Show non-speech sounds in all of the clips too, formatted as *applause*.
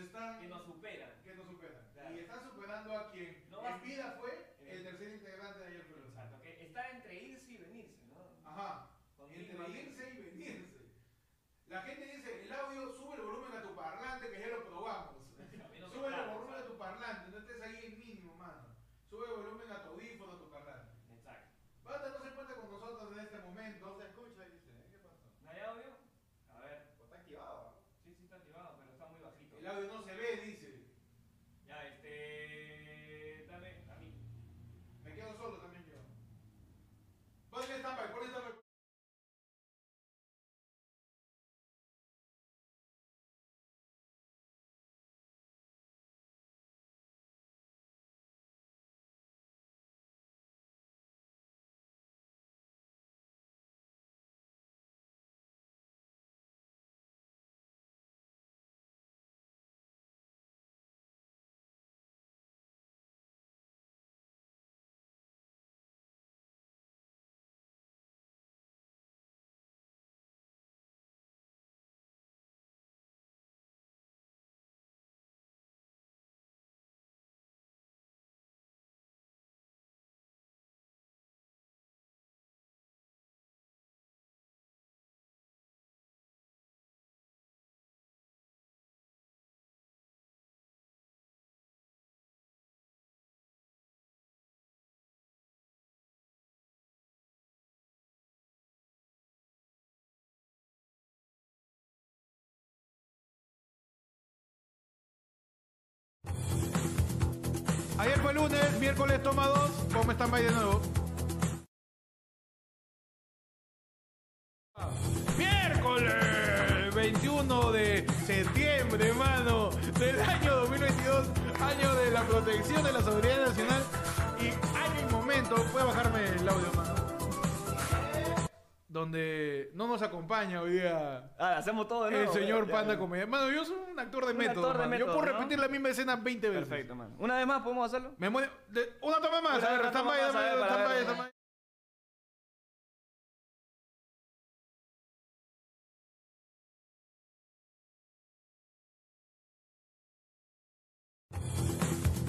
están Que nos superan. que nos superan. Claro. Y están superando a quien No en vida fue lunes, miércoles toma dos. ¿Cómo están de nuevo? Miércoles 21 de septiembre, hermano, del año 2022, año de la protección de la seguridad nacional y año y momento, puede bajarme el audio, hermano, donde no nos acompaña hoy día Ah, hacemos todo de el señor Ya, Panda ya. Comedia. Mano, yo soy un actor de Un método, actor de mano. yo método, puedo ¿no? repetir la misma escena 20 veces. Perfecto, man. Una vez más podemos hacerlo. Me muere. de- una toma más, Una a ver, stand by, stand by, stand by.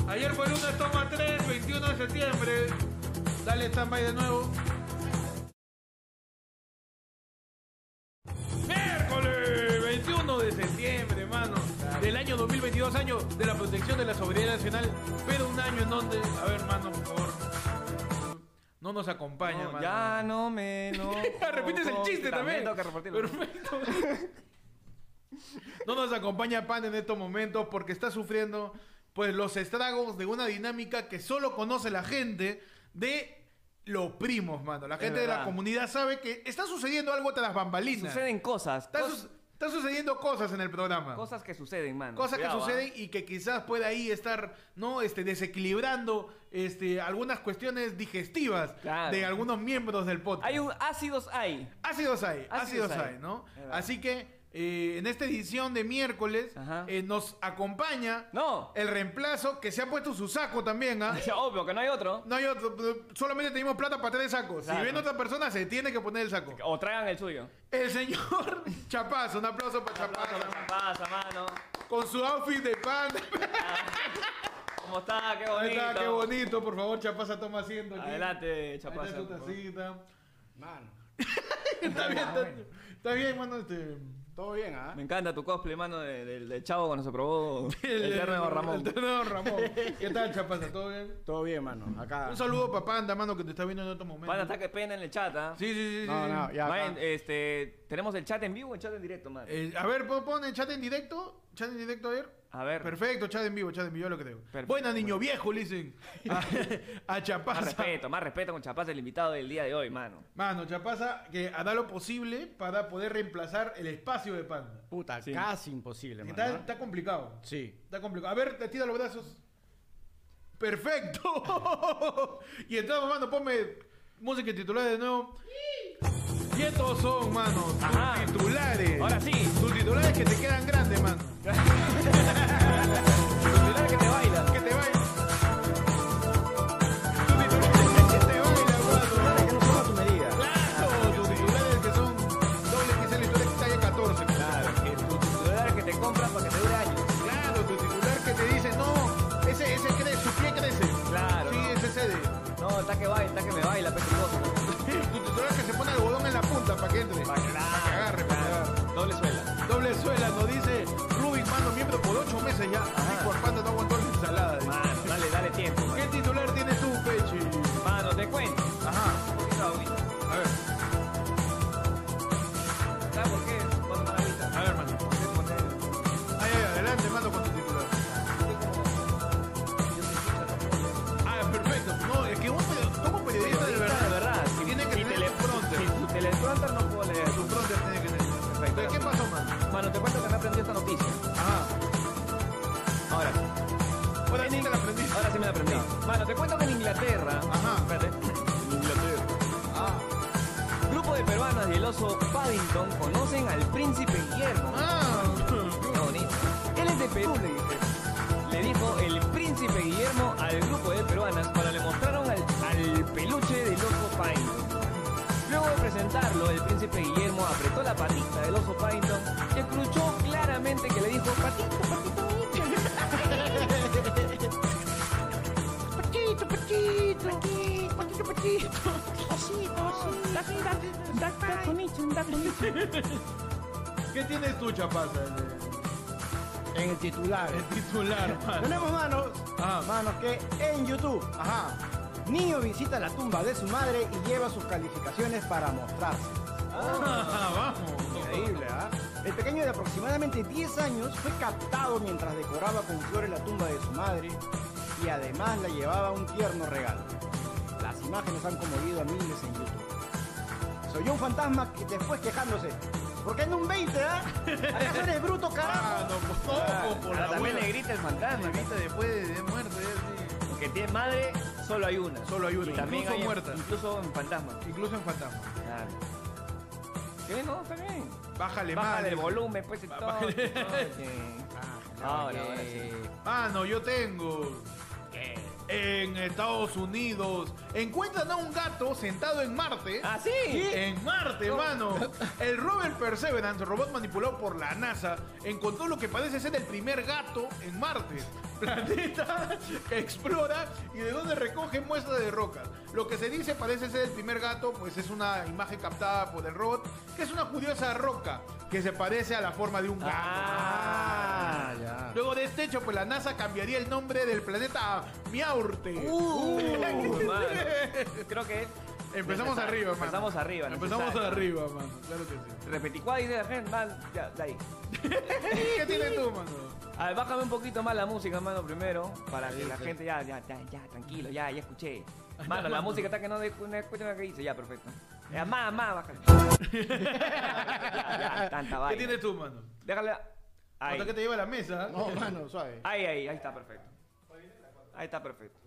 Ayer fue lunes, toma 3, 21 de septiembre. Dale stand-by de nuevo. 22 años de la protección de la soberanía nacional, pero un año en donde. A ver, hermano, por favor. No nos acompaña, hermano. ya no me. *laughs* No, Repites el chiste también. Tengo que repartirlo. Perfecto. no nos acompaña Pan en estos momentos porque está sufriendo pues los estragos de una dinámica que solo conoce la gente de los primos, mano. La gente de la comunidad sabe que está sucediendo algo tras bambalinas. Suceden cosas. Está, su está sucediendo cosas en el programa. cosas que suceden, man. Cosas que Cuidado, ¿ah? suceden y que quizás pueda ahí estar, ¿no? Este, desequilibrando este, algunas cuestiones digestivas Claro. de algunos miembros del podcast. Hay un ácidos hay. Ácidos hay, ácidos, Ácidos hay, hay. ¿no? Así que eh, en esta edición de miércoles eh, nos acompaña No. el reemplazo que se ha puesto su saco también, ¿ah? *laughs* Obvio que no hay otro. No hay otro, solamente tenemos plata para tres sacos. Si Claro. viene otra persona, se tiene que poner el saco. O traigan el suyo. El señor *laughs* Chapazo, un aplauso para Chapazo. ¿Qué pasa, mano? Con su outfit de pan. ¿Cómo está? Qué bonito. está, qué bonito. Por favor, Chapaza, toma asiento. aquí. Adelante, Ahí está chapaza. tu tacita. Mano. *laughs* Está bien, está, está bien, mano. Este, Todo bien, ¿ah? Me encanta tu cosplay, mano, de- del chavo cuando se probó *laughs* el, terno Ramón. El terno Ramón. *laughs* ¿Qué tal, Chapaza? ¿Todo bien? Todo bien, mano. Acá. Un saludo para Panda, mano, que te está viendo en estos momentos. Van a estar que pena en el chat, ¿ah? Sí, sí, sí. sí, No, sí. no, ya. Vayan, acá. este, ¿Tenemos el chat en vivo o el chat en directo, man? Eh, a ver, ¿pon- pon el chat en directo? ¿Chat en directo ayer? A ver. Perfecto, chat en vivo, chat en vivo, yo lo creo. Perfecto, Buena, niño viejo, le dicen. *laughs* A, a Más Chapaza. respeto, más respeto con Chapaza, el invitado del día de hoy, mano. Mano, Chapaza, que hará lo posible para poder reemplazar el espacio de Panda. Puta, Sí. casi imposible, mano. Está, está complicado. Sí. Está complicado. A ver, te tira los brazos. Perfecto. *laughs* y entonces, mano, ponme música titular de nuevo. Y estos son, mano, tus titulares. Ahora sí. Tus titulares que te quedan grandes, mano. *laughs* tus titulares que te bailan. Que te bailan. Tus titulares que te bailan, mano. Que no son a tu medida. Claro, tus titulares que son doble XL y tú eres talla 14. Claro, tus titulares que te compran para que te dure años. Claro, tu titular que te dice, no, ese, ese crece, su pie crece. Claro. Sí, ese cede. No, está que baila, está que me baila, pequeño se pone algodón en la punta para que entre. Pa' que que agarre, pa' que agarre. Doble suela. Doble suela, nos dice Rubik, mano, miembro por ocho meses ya. Y por panda no aguantó la ensalada. Mano, dale, dale tiempo. ¿Qué titular tienes tú, Pechi? Mano, te cuento. ¿Qué pasó, mano? Mano, te cuento que me aprendí esta noticia. Ajá. Ahora sí. Ahora sí te la aprendí. Ahora sí me la aprendí. Mano, te cuento que en Inglaterra. Ajá. Espérate. En Inglaterra. Ah. Grupo de peruanas y el oso Paddington conocen al príncipe Guillermo. Ah. Qué bonito. Él es de Perú, le dije. Le dijo el príncipe Guillermo al grupo de peruanas cuando le mostraron al, al peluche del oso Paddington. Luego de presentarlo, el príncipe Guillermo apretó la patita del oso Paddington y escuchó claramente que le dijo, patito, patito, Patito, *laughs* patito. Patito, patito. ¿Qué tienes tú, Chapaza? En el titular. El titular, mano. Tenemos manos, Ajá. manos que en YouTube, Ajá. Niño visita la tumba de su madre y lleva sus calificaciones para mostrarse. Ah, vamos. Increíble, ¿ah? El pequeño de aproximadamente 10 años fue captado mientras decoraba con flores la tumba de su madre y además le llevaba un tierno regalo. Las imágenes han conmovido a miles en YouTube. Soy un fantasma que después quejándose. ¿Por qué no un 20, ah? ¿Acaso eres bruto, Ah, carajo? no, pues no, por la También abuela. le grita el fantasma. Grita después de, de muerto, ya Porque tiene madre, solo hay una. Solo hay una, Y también incluso hay muerta. Incluso en fantasma. Incluso en fantasma. Claro. ¿Qué? No, está bien. Bájale. Bájale el volumen, pues, y todo. Bájale. *laughs* Ahora, ahora sí. Ah, no, yo tengo. En Estados Unidos encuentran a un gato sentado en Marte. ¿Ah, sí? En Marte, mano. El rover Perseverance, robot manipulado por la NASA, encontró lo que parece ser el primer gato en Marte. *laughs* Planeta explora y de donde recoge muestras de rocas. Lo que se dice parece ser el primer gato, pues es una imagen captada por el robot, que es una curiosa roca que se parece a la forma de un gato. Ah. Luego de este hecho, pues la NASA cambiaría el nombre del planeta a Miaurte. Uh, mano. *laughs* Creo que. Empezamos arriba, mano. Empezamos arriba. Empezamos necesario. arriba, mano. Claro que sí. Repeticuá dice la gente, man, ya, de ahí. *laughs* ¿Qué tienes tú, mano? A ver, bájame un poquito más la música, mano, primero. Para que la gente ya, ya, ya, ya, tranquilo, ya, ya escuché. Mano, la *laughs* música está que no, no escuchan lo que dice, ya, perfecto. Ya, más, más, bájale. ya, ya, tanta ¿Qué vaina. tienes tú, mano? Déjale. Ahí. Hasta que te lleva a la mesa. No, mano, suave. Ahí, ahí, ahí está perfecto. Ahí está perfecto.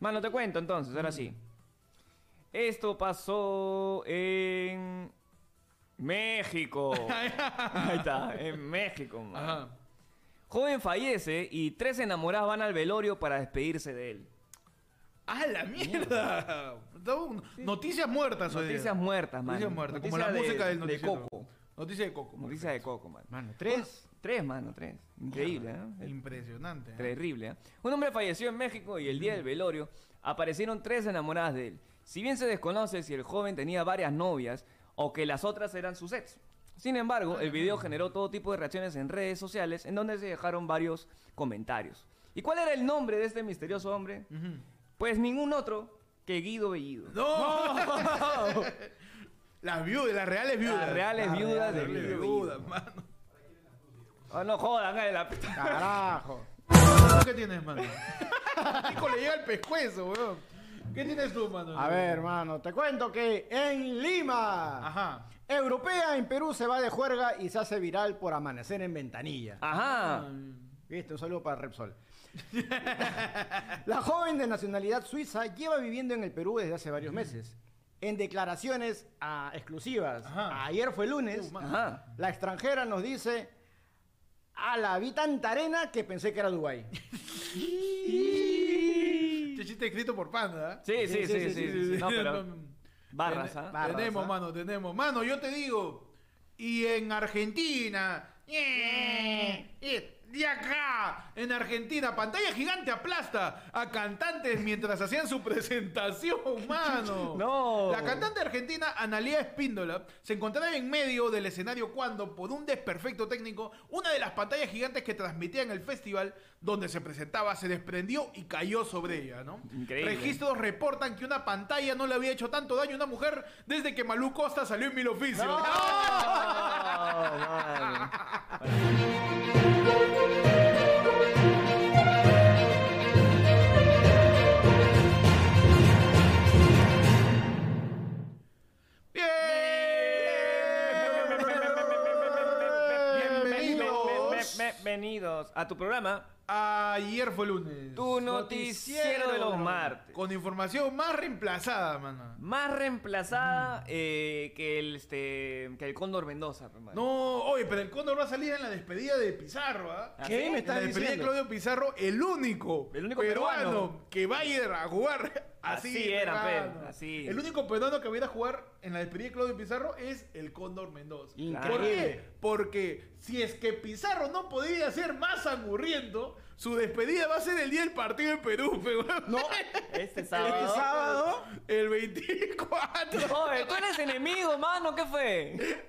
Mano, te cuento entonces, ahora sí. Esto pasó en México. *laughs* Ahí está, en México. man. Ajá. Joven fallece y tres enamoradas van al velorio para despedirse de él. ¡Ah, la mierda! Noticias muertas hoy día. Noticias muertas, man. Noticias muertas, como Noticia la de- música del de noticiero. Coco. Noticia de Coco. Noticia de Coco, man. Mano, tres. Tres, mano, tres. Increíble, ¿eh? Impresionante. ¿eh? Terrible. ¿eh? Un hombre falleció en México y el día del velorio aparecieron tres enamoradas de él. Si bien se desconoce si el joven tenía varias novias o que las otras eran sus ex. Sin embargo, el video generó todo tipo de reacciones en redes sociales en donde se dejaron varios comentarios. ¿Y cuál era el nombre de este misterioso hombre? Pues ningún otro que Guido Bellido. ¡No! *laughs* las viudas, las reales viudas. Las reales Las viudas de Guido mano. Oh, no jodan, háganle la puta. Carajo. ¿Tú ¿Qué tienes, mano? *laughs* Hijo, le llega el pescuezo, weón. ¿Qué tienes tú, mano? A ver, hermano, te cuento que en Lima, Ajá. europea en Perú se va de juerga y se hace viral por amanecer en ventanilla. Ajá. Viste, un saludo para Repsol. *laughs* La joven de nacionalidad suiza lleva viviendo en el Perú desde hace varios meses. En declaraciones ah, exclusivas, Ajá. ayer fue lunes. Ajá. la extranjera nos dice, la vi tanta arena que pensé que era Dubái. Este chiste escrito por Panda. Sí, sí, sí, sí. sí, No, pero No, barras, ¿ah? Barras, tenemos, ¿ah? mano, tenemos. Mano, yo te digo. Y en Argentina. eh, Y acá, en Argentina, pantalla gigante aplasta a cantantes mientras hacían su *laughs* presentación, mano. No. La cantante argentina Analia Espíndola se encontraba en medio del escenario cuando, por un desperfecto técnico, una de las pantallas gigantes que transmitían el festival donde se presentaba se desprendió y cayó sobre ella, ¿no? Increíble. Registros reportan que una pantalla no le había hecho tanto daño a una mujer desde que Malú Costa salió en Mil Oficios. No. *laughs* Bienvenidos a tu programa, Ayer fue lunes. tu noticiero de los martes. Con información más reemplazada, mano. Más reemplazada eh, que el este que el Cóndor Mendoza, pues, mano. No, oye, pero el Cóndor va a salir en la despedida de Pizarro, ¿ah? ¿Ah, ¿Qué me En la estás despedida de? Claudio Pizarro, el único, El único peruano, peruano. que va a ir a jugar *laughs* así. Así era, mano. pe, así. El único peruano que va a ir a jugar en la despedida de Claudio Pizarro es el Cóndor Mendoza. Increíble. ¿Por qué? Porque si es que Pizarro no podía ser más angurriento, su despedida va a ser el día del partido en Perú, pe, *laughs* weón. No, Este este sábado. sábado. El 24. Oye, tú eres enemigo, mano, ¿qué fue?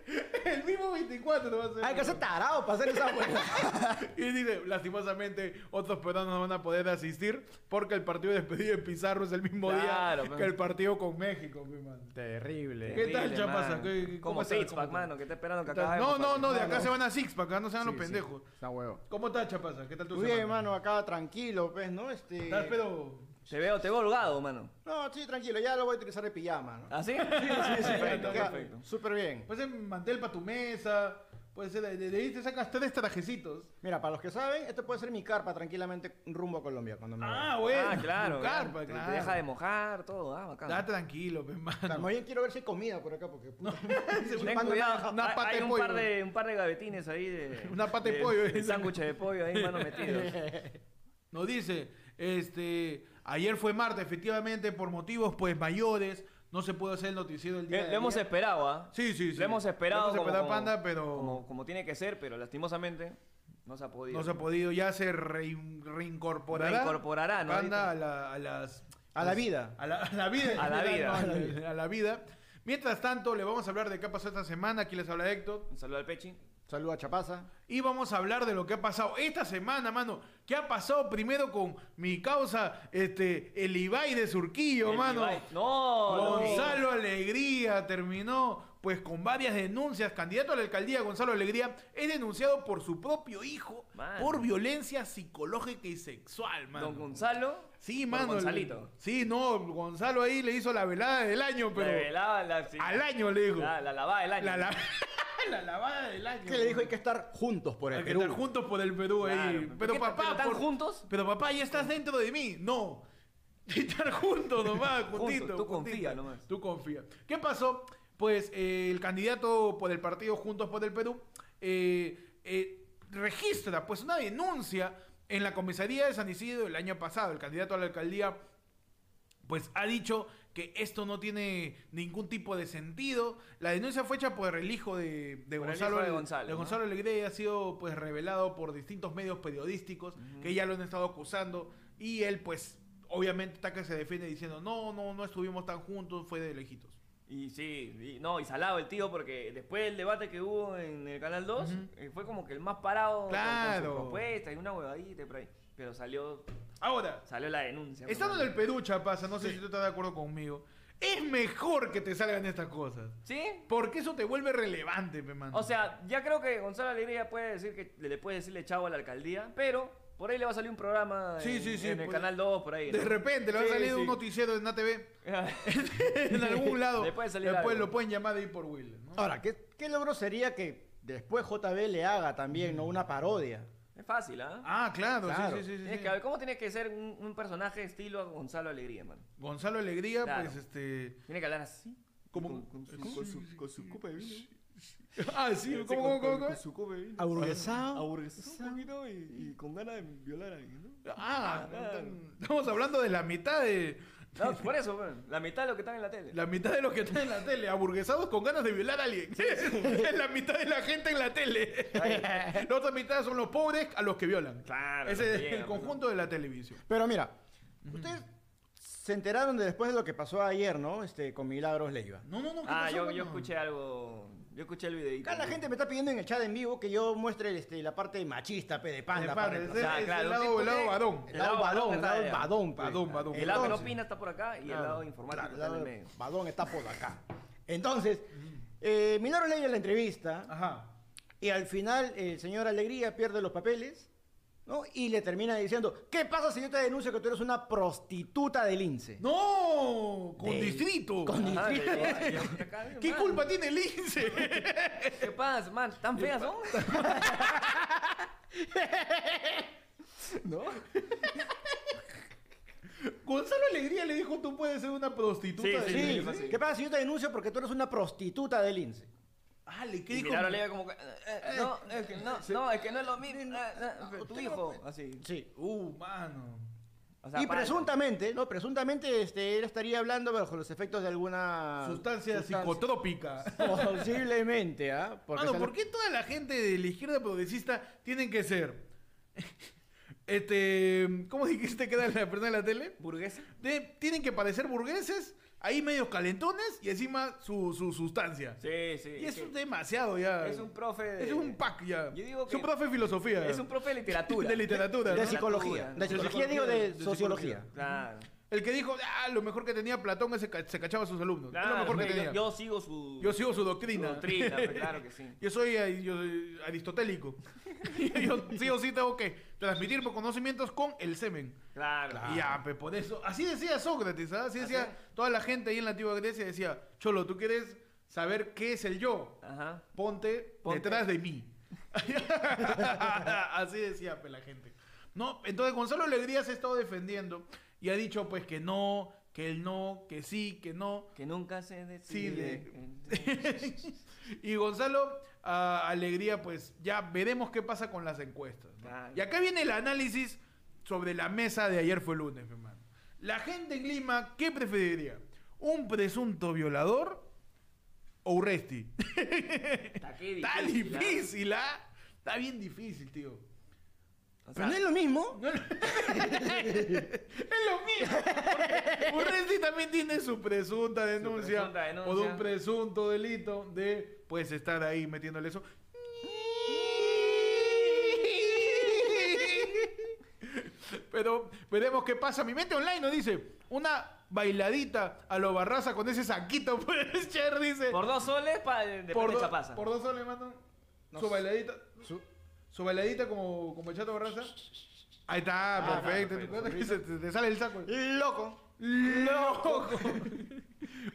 El mismo 24 va a ser. Hay que ser tarado para hacer esa hueá. *laughs* Y dice, lastimosamente, otros peruanos no van a poder asistir porque el partido de despedida de Pizarro es el mismo Claro, día pe. que el partido con México, mi man. Terrible. ¿Qué tal, Terrible, Chapasa? mano. ¿Qué- cómo Como estás? Sixpack, ¿Cómo mano, que está esperando que ¿Qué tal? acabemos. No, no, no, de acá se van a Sixpack, acá no sean los Sí, sí. pendejos. Está huevo. ¿Cómo estás, Chapasa? ¿Qué tal tu Muy bien, hermano, acá tranquilo, pues, ¿no? Este... ¿Estás pero Te veo, te veo holgado, mano. No, sí, tranquilo, ya lo voy a utilizar de pijama, ¿no? ¿Ah, sí? Sí, sí, sí, *laughs* perfecto, perfecto. Súper bien. Puede ser mantel para tu mesa, puede ser, de, ahí te sacas tres trajecitos. Mira, para los que saben, este puede ser mi carpa tranquilamente rumbo a Colombia cuando me Ah, vaya. bueno. Ah, claro. tu claro. carpa, claro. Te deja de mojar, todo. Ah, bacán. Da tranquilo, sea, mano. más bien quiero ver si hay comida por acá, porque puta, *laughs* *laughs* Ten cuidado, nada. una hay- pata hay de un pollo. par de un par de gavetines ahí de *laughs* Una pata de pollo, de eh. sándwich de pollo ahí mano metidos. Nos dice, este, ayer fue martes, efectivamente, por motivos pues mayores, no se pudo hacer el noticiero el día Eh, de Lo hemos esperado, ¿ah? Sí, sí, sí. Lo hemos esperado, Lo hemos como, esperado, como- Panda, pero como, como tiene que ser, pero lastimosamente no se ha podido. no se ha podido. Ya se rein- reincorporará. Reincorporará, ¿no? Panda a, la, a las... A la vida. A la, a la vida. A la vida. no, a, la, a la vida. Mientras tanto, le vamos a hablar de qué pasó esta semana. Aquí les habla Héctor. Un saludo al Pechi. Saludos a Chapaza. Y vamos a hablar de lo que ha pasado esta semana, mano. ¿Qué ha pasado primero con mi causa, este, el Ibai de Surquillo, El mano? Ibai. No. Gonzalo Alegría terminó pues con varias denuncias. Candidato a la alcaldía, Gonzalo Alegría, es denunciado por su propio hijo Mano. por violencia psicológica y sexual, mano. Don Gonzalo. Sí, mano. Gonzalito. Sí, no, Gonzalo ahí le hizo la velada del año, pero la, sí, al año le dijo. la, la lavada del año. La, la- *laughs* *laughs* la lavada del año. Que le dijo hay que estar juntos por el Hay que Perú. estar juntos por el Perú Claro, ahí. ¿pero qué- papá, pero están por- juntos? Pero papá, ya estás dentro de mí. No. *laughs* Estar juntos nomás, Juntos, juntito. tú juntito. confía nomás. Tú confía. ¿Qué pasó? Pues eh, el candidato por el partido Juntos por el Perú eh, eh, registra pues una denuncia en la comisaría de San Isidro el año pasado. El candidato a la alcaldía pues ha dicho que esto no tiene ningún tipo de sentido. La denuncia fue hecha por el hijo de, de Gonzalo, hijo de Gonzalo, ¿no? Gonzalo Alegría y ha sido pues revelado por distintos medios periodísticos que ya lo han estado acusando y él pues obviamente está que se defiende diciendo no, no, no estuvimos tan juntos, fue de lejitos. Y sí, y- no, y salado el tío porque después del debate que hubo en el Canal 2, Ujú. eh, fue como que el más parado con- con, Claro. su propuesta y una huevadita por ahí. Pero salió, Ahora, salió la denuncia. pues, estando en el Perú, Chapasa, no sé si tú estás de acuerdo conmigo, es mejor que te salgan estas cosas. ¿Sí? Porque eso te vuelve relevante, pe, mano. O sea, ya creo que Gonzalo Alegría puede decir que le puede decirle chavo a la alcaldía, pero por ahí le va a salir un programa Sí, en, sí, sí, en el puede- Canal 2, por ahí. de ¿no? repente le va a salir sí. un noticiero en ATV *laughs* en algún lado. Le puede salir Después algo. lo pueden llamar de ahí por Will. ¿no? Ahora, ¿qué, ¿qué logro sería que después JB le haga también ¿no? una parodia? Es fácil, ¿ah? Ah, claro, Claro. sí, sí, sí. sí, Tienes sí. que ver cómo tiene que ser un, un personaje estilo Gonzalo Alegría, mano. Gonzalo Alegría, Claro. pues este. Tiene que hablar así. ¿Cómo? Con, con su, con su- con su copa de vino. Ah, sí, Sí, ¿cómo, con- cómo, cómo, con- su copa de vino. Aburguesado. Aburguesado un poquito y, y con ganas de violar a alguien, ¿no? Ah, Claro. estamos hablando de la mitad de, No, por eso, weón. La mitad de lo que están en la tele. La mitad de los que están en la tele, aburguesados con ganas de violar a alguien. es la mitad de la gente en la tele. la otra mitad son los pobres a los que violan. Claro, Ese los es llegan, el conjunto de la televisión. Pero mira, ustedes se enteraron de después de lo que pasó ayer, ¿no? Este, con Milagros Leiva. No, no, no. ¿qué Ah, pasó, yo, yo escuché algo. Yo escuché el videito. Acá la gente me está pidiendo en el chat en vivo que yo muestre este, la parte machista, pe, de panda. Para ese- Ah, claro, lado, tipo el lado que- badón. El lado badón, el lado badón, pe. Badón, badón. El lado que no Entonces- opina está por acá y el lado informático Claro, está en el el medio. badón está por acá. Entonces, eh, Milagros Leiva en la entrevista Ajá. y al final el señor Alegría pierde los papeles, ¿no? Y le termina diciendo, ¿qué pasa si yo te denuncio que tú eres una prostituta del INSE? No, con Del- distrito. con Ah, distrito. ya, ya, ya, acá, ¿Qué man. culpa tiene el INSE? ¿Qué pasa, man? ¿Tan feas son? *laughs* ¿No? Gonzalo Alegría le dijo, tú puedes ser una prostituta. Sí, del sí, Sí, INSE". sí. ¿qué pasa si yo te denuncio porque tú eres una prostituta del INSE? Ah, ¿le qué Y dijo? Como que, eh, eh, no, es que no, no, es que no es lo mismo, eh, eh, tu hijo, así. Sí. Uh, mano. O sea, y presuntamente, ¿no? Presuntamente este, él estaría hablando bajo los efectos de alguna... Sustancia psicotrópica. Posiblemente, ¿ah? Porque Mano, sale- ¿por qué toda la gente de la izquierda progresista tienen que ser? *laughs* Este. ¿Cómo dijiste que era la persona de la tele? ¿Burguesa? De- tienen que parecer burgueses, ahí medios calentones y encima su, su sustancia. Sí, sí. y es eso es que demasiado ya. es un profe de... Es un pack ya. Yo digo es un que- profe de filosofía. Es un profe de literatura. *laughs* De literatura. De ¿no? psicología. De De psicología, digo, de de sociología. psicología. Claro. El que dijo, ah, lo mejor que tenía Platón es ca- se cachaba a sus alumnos. es lo Claro, mejor que yo- tenía. yo, sigo su... Yo sigo su su doctrina. doctrina, pues, *laughs* claro que sí. Yo soy, eh, yo aristotélico. *laughs* yo sí o sí tengo que transmitir mis conocimientos con el semen. Claro. Y ya, pues por eso. Así decía Sócrates, ¿sabes? Así decía ¿Ah, toda la gente ahí en la antigua Grecia. Decía, Cholo, ¿tú quieres saber qué es el yo? Ajá. Ponte, Ponte. detrás de mí. *laughs* Así decía pues, la gente. No, entonces Gonzalo Alegría se ha estado defendiendo y ha dicho pues que no, que él no, que sí, que no. Que nunca se decide. *laughs* *laughs* y Gonzalo ah, Alegría, pues ya veremos qué pasa con las encuestas. ¿no? Claro. Y acá viene el análisis sobre la mesa de ayer fue lunes, mi hermano. La gente en Lima, ¿qué preferiría? ¿Un presunto violador o Urresti? *laughs* Está, qué Está difícil, ¿ah? difícil, ¿ah? Está bien difícil, tío. O Pero no es lo mismo. *laughs* Es lo mismo. Urresti también tiene su presunta denuncia, presunta denuncia. por un presunto delito de pues estar ahí metiéndole eso. *laughs* Pero veremos qué pasa. Mi mente online nos dice una bailadita a lo barraza con ese saquito, *laughs* pues, Cher dice. por dos soles pa, de por, por do- chapaza. por dos soles, mano. No su sé. bailadita. Su- Su bailadita como, como el chato barraza. Ahí está, Ah, perfecto. perfecto. ¿Te acuerdas que se- te, te sale el saco? Loco. *laughs* ¡Loco!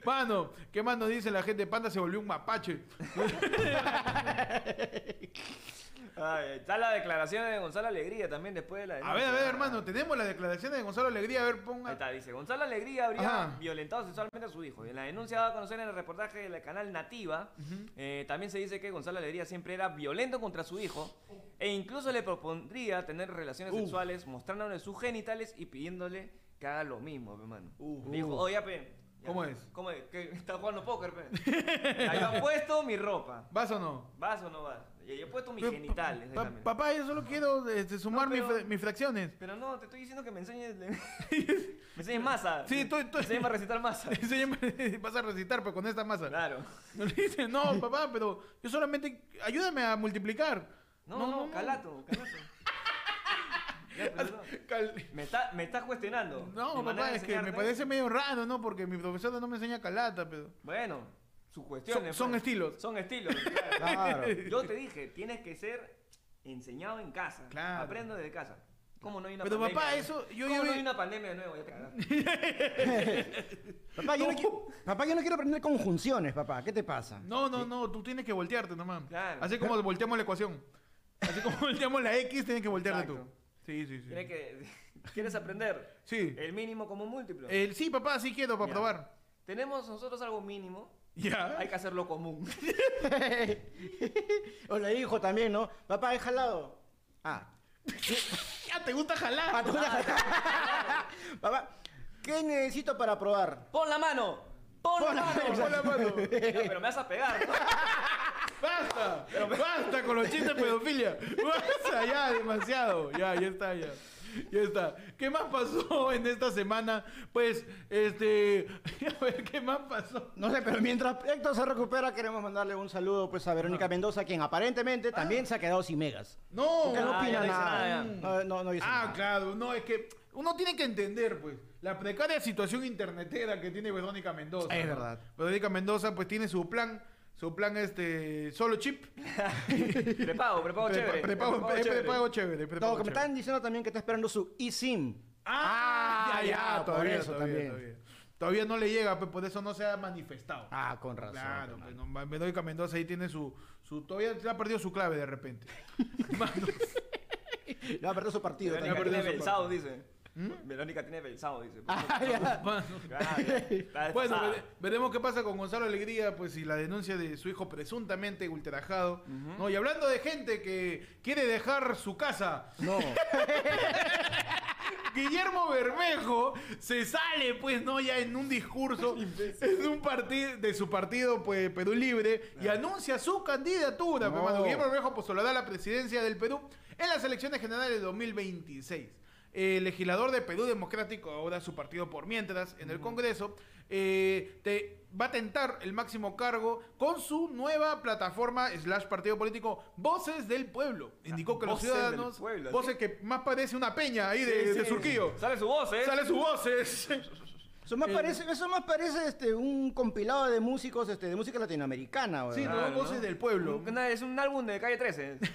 Mano, ¿qué más nos dice la gente? Panda se volvió un mapache. *laughs* Ay, está la declaración de Gonzalo Alegría también después de la A ver, a ver, denuncia. hermano, tenemos las declaraciones de Gonzalo Alegría. A ver, Ahí ponga. está, dice, Gonzalo Alegría habría Ajá. violentado sexualmente a su hijo. En la denuncia dada a conocer en el reportaje del canal Nativa, eh, también se dice que Gonzalo Alegría siempre era violento contra su hijo e incluso le propondría tener relaciones sexuales mostrándole sus genitales y pidiéndole que haga lo mismo, pe, mano. Uf. Le dijo, oye, pe. Ya, ¿Cómo es? ¿Cómo es? Que *laughs* está jugando póker, pe. Ahí puesto mi ropa. ¿Vas o no? ¿Vas o no vas? Y yo he puesto mis Pero, genitales. pa- papá, yo solo quiero este, sumar No, mis pero- fra- mis fracciones. Pero no, te estoy diciendo que me enseñes. *laughs* me enseñes masa. Sí, estoy- estoy- Enséñame a recitar masa. *laughs* Enséñame, vas a recitar, pero con esta masa. Claro. No le dice, no, papá, pero yo solamente. Ayúdame a multiplicar. No, no, calato, calato. Ya, pero *laughs* no. Cal- Me está, me estás cuestionando. No, Mi papá, es que me parece medio raro, ¿no? Porque mi profesora no me enseña calata, pero. Bueno, sus cuestiones. Son- son pues. estilos. Son estilos. claro. *laughs* Claro. Yo te dije, tienes que ser enseñado en casa. Claro. Aprendo desde casa. ¿Cómo no hay una Pero, pandemia? papá, eso- yo ¿Cómo no hay una pandemia de nuevo? Ya cagaste. *laughs* Papá yo, no. quiero, papá, yo no quiero aprender conjunciones, papá. ¿Qué te pasa? No, no, no, tú tienes que voltearte nomás. Claro. Así como volteamos la ecuación. Así como volteamos la X, tienes que voltearte tú. Sí, sí, sí. Tienes que, *laughs* ¿Quieres aprender? Sí. El mínimo como múltiplo. El, sí, papá, sí quiero para Ya. probar. Tenemos nosotros algo mínimo. Ya. Hay que hacerlo común. *laughs* *laughs* o le dijo también, ¿no? Papá, he jalado. Ah. Ya te gusta jalar. Ah, tú la- papá, ¿Qué necesito para probar? ¡Pon la mano! ¡Pon, Pon la la- mano! Pon la mano. Ya, pero me vas a pegar. ¿no? ¡Basta! ¡Basta con los chistes de pedofilia! ¡Basta! Ya, demasiado. Ya, ya está, ya. Ya está. ¿Qué más pasó en esta semana? Pues, este... *laughs* A ver, ¿qué más pasó? No sé, pero mientras Héctor se recupera, queremos mandarle un saludo pues, a Verónica Mendoza, quien aparentemente también se ha quedado sin megas. No. Porque no Ah, opina ya no dice nada. nada, ya. No, no, no dice Ah, nada. claro. No, es que uno tiene que entender, pues, la precaria situación internetera que tiene Verónica Mendoza. Es ¿no? verdad. Verónica Mendoza, pues, tiene su plan... Su plan, este... Solo chip. *laughs* Prepago, prepago Prepa- chévere. Prepago, es prepago chévere. prepago No, que me chévere. están diciendo también que está esperando su eSIM. Ah, Ah, ya, ya, ya, todavía, por eso todavía, también. todavía. Todavía no le llega, pues por eso no se ha manifestado. Ah, con razón. claro, pues, pues, no, Verónica Mendoza ahí tiene su, su... Todavía se ha perdido su clave de repente. Le va a perder su partido. Verónica también. tiene su Belsao, dice. Verónica tiene Belsao, dice. Ah, *laughs* ya. Claro, *laughs* Bueno, vere- veremos qué pasa con Gonzalo Alegría, pues y la denuncia de su hijo presuntamente ultrajado. ¿no? Y hablando de gente que quiere dejar su casa, No. *laughs* Guillermo Bermejo se sale, pues, no, ya en un discurso en un partido de su partido, pues, Perú Libre, y anuncia su candidatura. pues, No. Guillermo Bermejo postulará a la presidencia del Perú en las elecciones generales de 2026. El legislador de Perú Democrático, ahora su partido por mientras, en el Congreso, eh, te- va a tentar el máximo cargo con su nueva plataforma slash partido político Voces del Pueblo. Indicó que los Voces ciudadanos, voces que más parece una peña ahí de, Sí, de sí. Surquillo. Sale su voz, ¿eh? Sale su voces. *laughs* Eso más parece, eso más parece este, un compilado de músicos, este, de música latinoamericana. Sí, no, Claro, voces ¿no? del pueblo. Una- Es un álbum de calle 13. *laughs*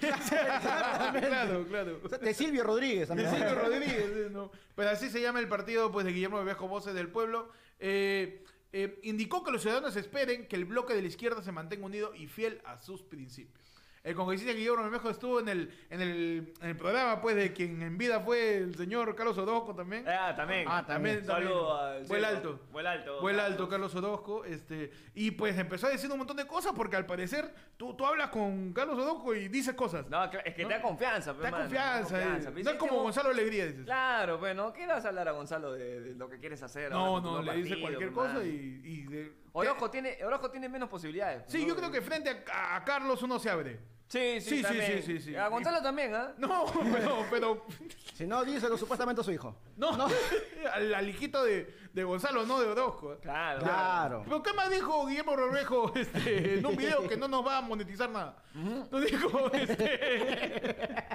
claro, claro. O sea, De Silvio Rodríguez De también. Silvio Rodríguez, eh, ¿no? Pero así se llama el partido pues, de Guillermo Bermejo Voces del Pueblo. Eh, eh, indicó que los ciudadanos esperen que el bloque de la izquierda se mantenga unido y fiel a sus principios. El congresista Guillermo Bermejo estuvo en el, en el, en el programa pues de quien en vida fue el señor Carlos Orozco también. Ah, también. Ah, también. Saludo al Fue el cielo. alto. Fue el alto. Fue el alto Carlos Orozco, este, y pues empezó a decir un montón de cosas porque al parecer tú, tú hablas con Carlos Orozco y dices cosas. No, es que ¿No? te da confianza, Te da confianza, te da eh. no es como "Este Gonzalo Alegría, dices. Claro, pues, ¿no? ¿Qué vas a hablar a Gonzalo de, de lo que quieres hacer? No, no, le dice cualquier pues, cosa mano? y... y de- Orozco tiene, Orozco tiene menos posibilidades. Sí, ¿no? yo creo que frente a, a Carlos uno se abre. Sí, sí, Sí, sí, también. sí, sí, sí. A Gonzalo también, ¿ah? No, pero... pero *laughs* Si no, díselo supuestamente a su hijo. no, *laughs* al, al hijito de, de Gonzalo, no de Orozco. Claro. Claro. ¿Pero qué más dijo Guillermo Bermejo *laughs* este, en un video que no nos va a monetizar nada? No dijo, este...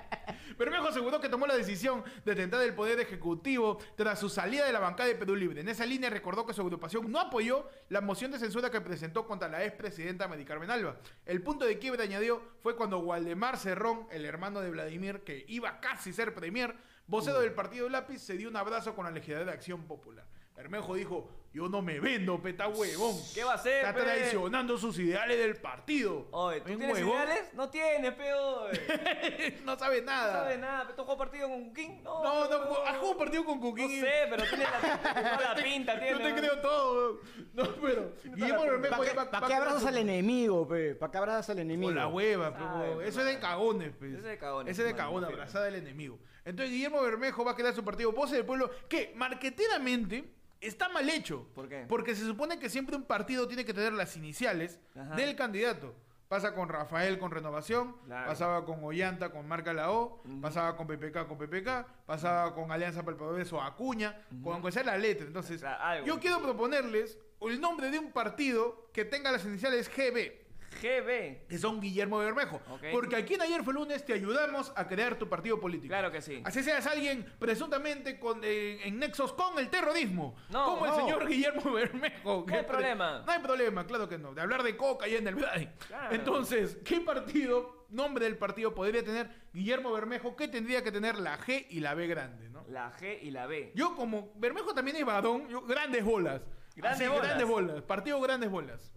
Bermejo aseguró que tomó la decisión de tentar el poder ejecutivo tras su salida de la bancada de Perú Libre. En esa línea recordó que su agrupación no apoyó la moción de censura que presentó contra la expresidenta Mari Carmen Alba. El punto de quiebre, añadió, fue cuando Waldemar Cerrón, el hermano de Vladimir, que iba casi a ser premier, vocero del partido Lápiz, se dio un abrazo con la legisladora de Acción Popular. Bermejo dijo, yo no me vendo, peta huevón. ¿Qué va a hacer, Está pe? traicionando sus ideales del partido. Oye, ¿tú tienes huevón. ideales? No tienes, peo. *laughs* no sabe No nada. sabes nada. ¿Tú jugó partido con King? No, No, no, jugó- ¿has jugado partido con No Cuquín? sé, pero tiene la, *laughs* toda la pinta, tiene. Yo te ¿no? creo todo. No, pero Guillermo Bermejo ¿Para qué, abrazas al enemigo, pe? ¿Para qué abrazas al enemigo? Con la hueva, pe, pe, Eso es de cagones, pues. Ese es de cagones, Ese es de cagones, abrazada del enemigo. Entonces Guillermo Bermejo va a quedar su partido Voces del Pueblo, que marqueteramente está mal hecho. ¿Por qué? Porque se supone que siempre un partido tiene que tener las iniciales Ajá. del candidato. Pasa con Rafael con Renovación, Claro. pasaba con Ollanta con Marca la O, pasaba con PPK con PPK, pasaba con Alianza para el Progreso Acuña, con aunque sea la letra. Entonces, O sea, algo. yo quiero proponerles el nombre de un partido que tenga las iniciales GB, GB. que son Guillermo Bermejo. Porque aquí en Ayer fue lunes te ayudamos a crear tu partido político. Claro que sí. Así seas alguien presuntamente con, eh, en nexos con el terrorismo. No, como el señor Guillermo Bermejo. No hay problema. No hay problema, claro que no. De hablar de coca y en el. Claro. Entonces, ¿qué partido, nombre del partido podría tener Guillermo Bermejo? ¿Qué tendría que tener la G y la B grande, no? La G y la B. Yo como Bermejo también es varón, yo, grandes bolas. Grandes Así, bolas. Grandes bolas. Partido grandes bolas.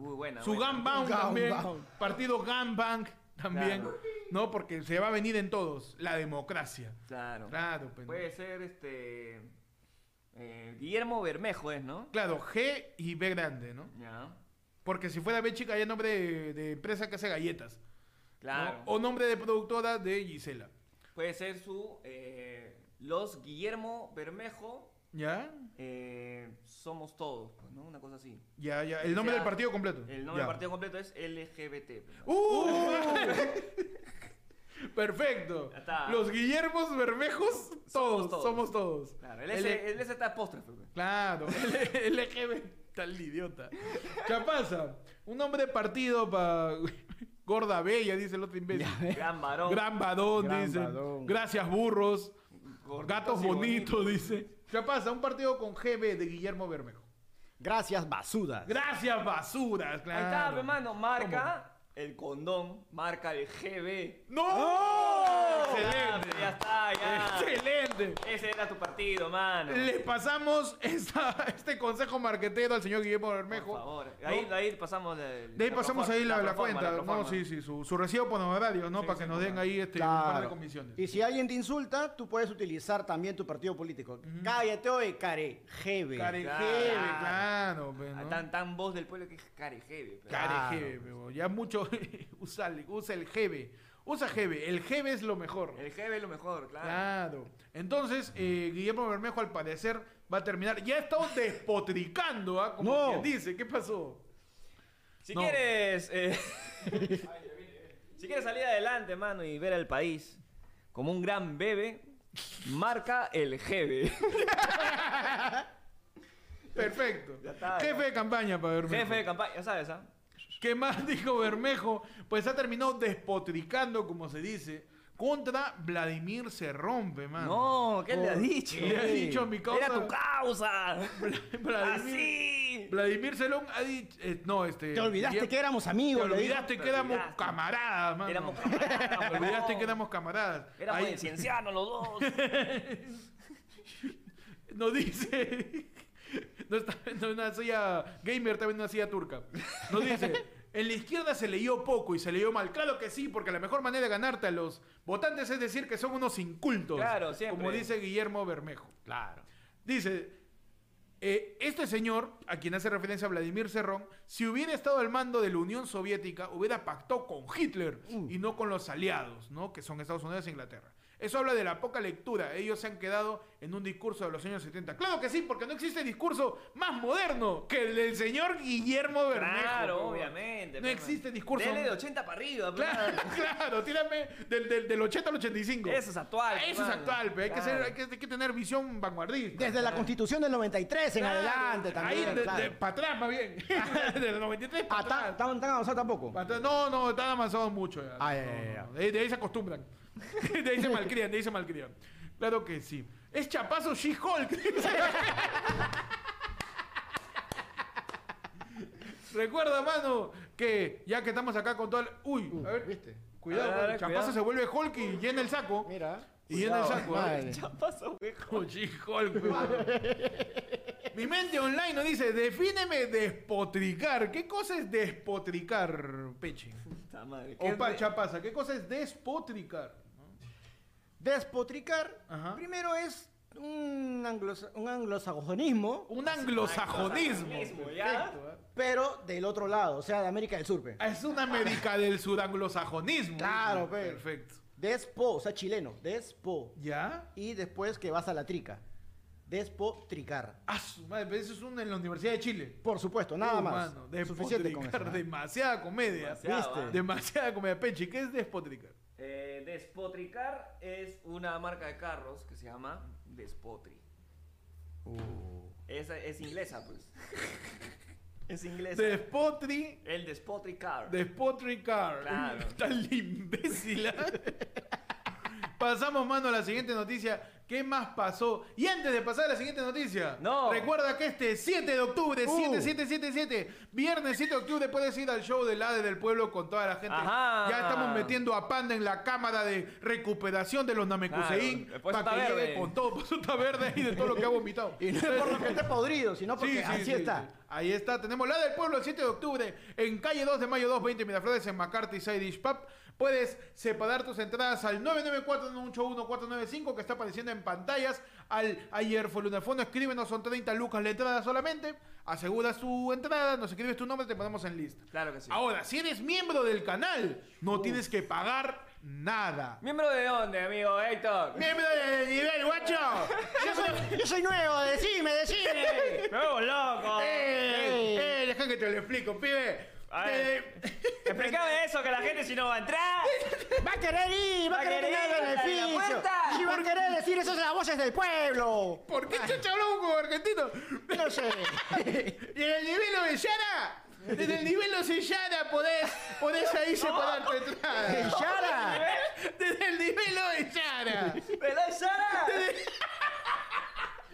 Uy, buena. Su buena. Gangbang. también. Partido Gangbang también. Claro. ¿No? Porque se va a venir en todos. La democracia. Claro. Claro, pues, ¿no? Puede ser este. eh, Guillermo Bermejo es, ¿no? Claro, G y B grande, ¿no? Ya. Porque si fuera B chica, hay nombre de, de empresa que hace galletas. ¿no? Claro. O nombre de productora de Gisela. Puede ser su. eh, los Guillermo Bermejo ¿Ya? eh, somos todos, pues, ¿no? Una cosa así. Ya, ya. El nombre sea, del partido completo. El nombre Ya. del partido completo es LGBT. ¿no? ¡Uh! *laughs* Perfecto. Está. Los Guillermos Bermejos, todos, todos. somos todos. Claro, el S, el S está apóstrofe. pues. Claro, *laughs* L- LGB, tal idiota. ¿Qué pasa? Un nombre de partido para Gorda Bella, dice el otro imbécil. Gran varón. Gran Gran dice. Gracias, burros. gorditos Gatos bonitos, dice. ¿Qué pasa? Un partido con GB de Guillermo Bermejo. Gracias, basudas. Gracias, basuras, claro. Ahí está, hermano. Marca el condón. Marca el GB. ¡No! Ya, ¡Excelente! Ya está, ya. ¡Excelente! Ese era tu partido, mano. Le pasamos esta- este consejo marquetero al señor Guillermo Bermejo. Por favor. ¿no? Ahí, de ahí pasamos el- De ahí la pasamos ahí la, cuenta. la no, sí, sí, su, su recibo por honorario, ¿no? Sí, Para sí, que nos den ahí este, un par de Claro. comisiones. Y si alguien te insulta, tú puedes utilizar también tu partido político. Cállate hoy, care, jebe. Carejeve, Claro. claro. pues, Ah, ¿no? Tan, tan voz del pueblo que es carejeve. pero- Carejeve, pero ya mucho. *laughs* usa, el- usa el jeve. Usa jeve. El jeve es lo mejor. El GB es lo mejor, claro. Claro. Entonces, eh, Guillermo Bermejo al parecer va a terminar. Ya ha estado despotricando, ¿ah? Como No. quien dice. ¿Qué pasó? Si No. quieres. eh, *laughs* si quieres salir adelante, mano, y ver al país como un gran bebé, marca el GB. *laughs* Perfecto. Ya está, Jefe ya. de campaña para Bermejo. Jefe de campaña, ya sabes, ¿ah? ¿Qué más *laughs* dijo Bermejo? Pues ha terminado despotricando, como se dice, contra Vladimir Cerrompe, mano. No, ¿qué le ha dicho? Le ha dicho a mi causa. Era tu causa. *laughs* Vladimir, Así. Vladimir Celón ha dicho. eh, no, este. Te olvidaste que éramos Te amigos. dijo. olvidaste Te que éramos olvidaste. camaradas, mano. Éramos camaradas, Te olvidaste que éramos camaradas. *laughs* Éramos Ahí ciencianos los dos. nos dice. No está en una silla gamer, también en una silla turca. Nos dice. *laughs* En la izquierda se leyó poco y se leyó mal. Claro que sí, porque la mejor manera de ganarte a los votantes es decir que son unos incultos. Claro, siempre. Como dice Guillermo Bermejo. Claro. Dice, eh, este señor, a quien hace referencia Vladimir Cerrón, si hubiera estado al mando de la Unión Soviética, hubiera pactado con Hitler y no con los aliados, ¿no? Que son Estados Unidos e Inglaterra. Eso habla de la poca lectura. Ellos se han quedado en un discurso de los años 70. Claro que sí, porque no existe discurso más moderno que el del señor Guillermo Bermejo. Claro, obviamente. No existe mano. discurso. Dele de 80 para arriba, pe, Claro, *laughs* claro, tírame del, del, del 80 al 85. Eso es actual. pe, Eso es actual, pero hay, que Claro. ser, hay, que, hay que tener visión vanguardista. Desde la constitución del 93 en Claro, adelante también. Ahí, de, claro. para atrás, más bien. *laughs* Desde 93 para Ah, ¿tan, atrás. tan, tan avanzado tampoco? Pa'. No, no, están avanzados mucho ya. Ah, ya, No, ya, no, ya. no. De, de ahí se acostumbran. *laughs* De ahí se malcrían, de ahí se malcrían. Claro que sí. Es chapazo She-Hulk. *laughs* Recuerda, mano, que ya que estamos acá con todo el... Uy, a ver, ¿Viste? cuidado, A ver, el chapazo cuidado. se vuelve Hulk y llena el saco. Mira. Y llena el Cuidado, saco, ¿eh? madre. Ya pasó, güey. She-Hulk, weón. Mi mente online nos dice, defíneme despotricar. ¿Qué cosa es despotricar, Peche? Puta madre. ¿qué O es de- chapaza, ¿qué cosa es despotricar? Despotricar, Ajá. primero es un, anglosa- un anglosajonismo, Un anglosajonismo. Anglosajonismo, ya. Perfecto, ¿eh? pero del otro lado, o sea, de América del Sur. pe. Ah, Es una América del sur anglosajonismo. Claro, pe. Perfecto. Despo, o sea, chileno, despo. ¿Ya? Y después que vas a la trica. Despotricar. Ah, su madre, pero eso es un en la Universidad de Chile. Por supuesto, nada Uh, más. mano, Suficiente con eso. despotricar, ¿no? demasiada comedia. Demasiado, ¿Viste? ¿ah? Demasiada comedia. Peche, ¿qué es despotricar? Eh, Despotricar es una marca de carros que se llama Despotri. Uh. Es, es inglesa, pues. *laughs* es inglesa. Despotri, El Despotricar. despotricar. Claro. *laughs* Tal imbécil. ¿ah? *laughs* Pasamos, mano, a la siguiente noticia. ¿Qué más pasó? Y antes de pasar a la siguiente noticia, No. recuerda que este 7 de octubre, Uh. 7777, viernes 7 de octubre, puedes ir al show del ADE del pueblo con toda la gente. Ajá. Ya estamos metiendo a Panda en la cámara de recuperación de los Namekusein Claro, después para que llegue con todo, pues está verde y de todo lo que ha vomitado. *laughs* Y no es por lo que esté podrido, sino porque Sí, sí, así sí, está. sí. Ahí está, tenemos la del pueblo el 7 de octubre en calle 2 de mayo 220 Miraflores en McCarthy Side Dish Pub. Puedes separar tus entradas al 994-181-495 que está apareciendo en pantallas. Al ayer fue Lunafono, escríbenos, son 30 lucas la entrada solamente. Aseguras tu entrada, nos escribes tu nombre, te ponemos en lista. Claro que sí. Ahora, si eres miembro del canal, no tienes que pagar nada. ¿Miembro de dónde, amigo Héctor? ¡Miembro de nivel, guacho! *laughs* Yo soy, Yo soy nuevo, decime, decime. *laughs* ¡Nuevo loco! ¡Eh! ¡Eh! Deja que te lo explico, pibe. A ver. Eh, Explícame eso, que la gente si no va a entrar. Va a querer ir, va, Va a querer tener ir, la beneficio. puerta. Y va a querer decir eso de las voces del pueblo. ¿Por qué chucha hablamos como argentino? No sé. *laughs* Y en el nivel de Yara, desde el nivel de Yara podés, podés ahí separar tu entrada. Yara. Desde el nivel de Yara. ¿Verdad, Sara? Desde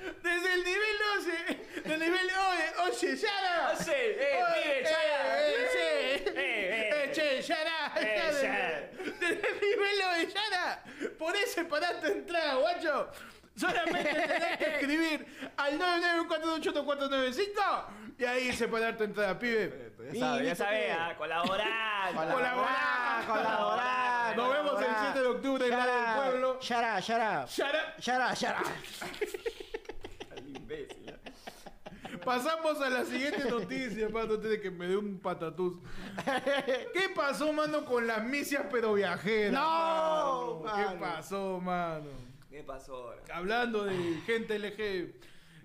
el nivel 12, del nivel oye, oye, Yara. Oye, eh, Oye, pibe, Yara. Eh, eh, che. Eh, eh. Eh, che, Yara. Eh, Desde-. Desde el nivel de Yara, podés separar tu entrada, guacho. Solamente tenés que escribir al 994288495 y ahí separar tu entrada, pibe. Ya sabes, ya ¿viste sabes, colaborar. Colaborar, colaborar. Nos vemos el 7 de octubre en la del pueblo. Yara, Yara. Yara. Yara, Yara. *laughs* Pasamos a la siguiente noticia, mano, antes de que me dé un patatús. *laughs* ¿Qué pasó, mano, con las misias pero viajeras? No, mano? ¿Qué pasó, mano? ¿Qué pasó ahora? Hablando de gente LG.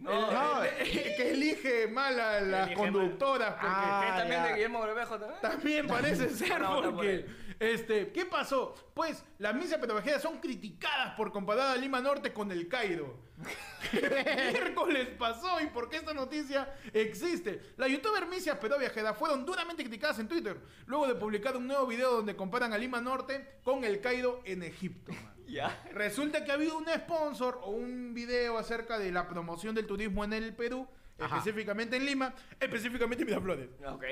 No, no. que elige mal a las conductoras porque Ah, ¿Qué también ya. de Guillermo Bermejo también? también *laughs* parece ser porque. Este, ¿qué pasó? Pues las misias petroviajeras son criticadas por comparar a Lima Norte con el Cairo. ¿Qué *laughs* miércoles pasó y por qué esta noticia existe? Las youtuber misias petroviajeras fueron duramente criticadas en Twitter luego de publicar un nuevo video donde comparan a Lima Norte con el Cairo en Egipto. man. *laughs* Ya. Resulta que ha habido un sponsor o un video acerca de la promoción del turismo en el Perú, Ajá. específicamente en Lima, específicamente en Miraflores.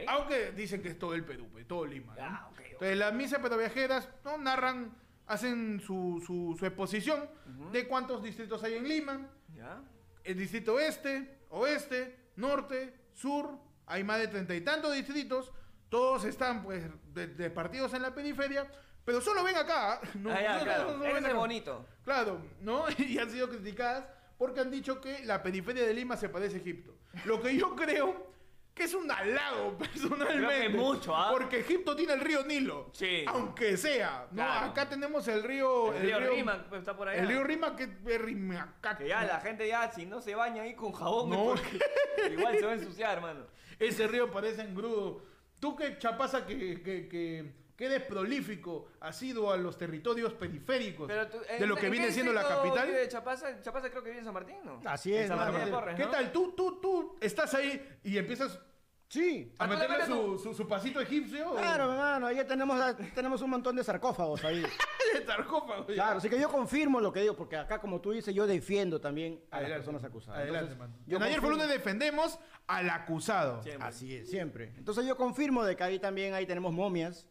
Aunque dicen que es todo el Perú, pues, todo Lima. ¿no? Ah. Entonces las misas petroviajeras ¿no? narran, hacen su, su- su exposición de cuántos distritos hay en Lima, Ya. el distrito este, oeste, norte, sur, hay más de treinta y tantos distritos, todos están pues de, de partidos en la periferia, pero solo ven acá. *laughs* ¿no? ah, ya, No, no, claro. no, no Ese ven acá. bonito. Claro, ¿no? *laughs* Y han sido criticadas porque han dicho que la periferia de Lima se parece a Egipto. Lo que yo creo que es un halago, *laughs* personalmente. Creo que mucho, ¿ah? Porque Egipto tiene el río Nilo. Sí. Aunque sea, ¿no? Claro. Acá tenemos el río... El río Rima pues, está por allá. El río Rima que es. Que ya la gente ya, si no se baña ahí con jabón, No. *laughs* igual se va a ensuciar, hermano. Ese río parece engrudo. Tú que chapaza que, que, que, que eres prolífico, has ido a los territorios periféricos Pero tú- de lo ¿en- que en viene qué siendo la capital. vive Chapaza, Chapaza creo que vive en San Martín, ¿no? Así es, San. Martín de Porres, ¿Qué ¿no? tal? Tú, tú, tú estás ahí y empiezas Sí. a Ah, meterle su, su, su pasito egipcio. Claro, hermano, ya tenemos, tenemos un montón de sarcófagos ahí. *laughs* de sarcófago. ya. Claro, así que yo confirmo lo que digo, porque acá, como tú dices, yo defiendo también a las personas acusadas. Adelante, Entonces, man. yo en ayer por confirmo- lunes defendemos al acusado. Siempre. Así es, siempre. Entonces yo confirmo de que ahí también ahí tenemos momias,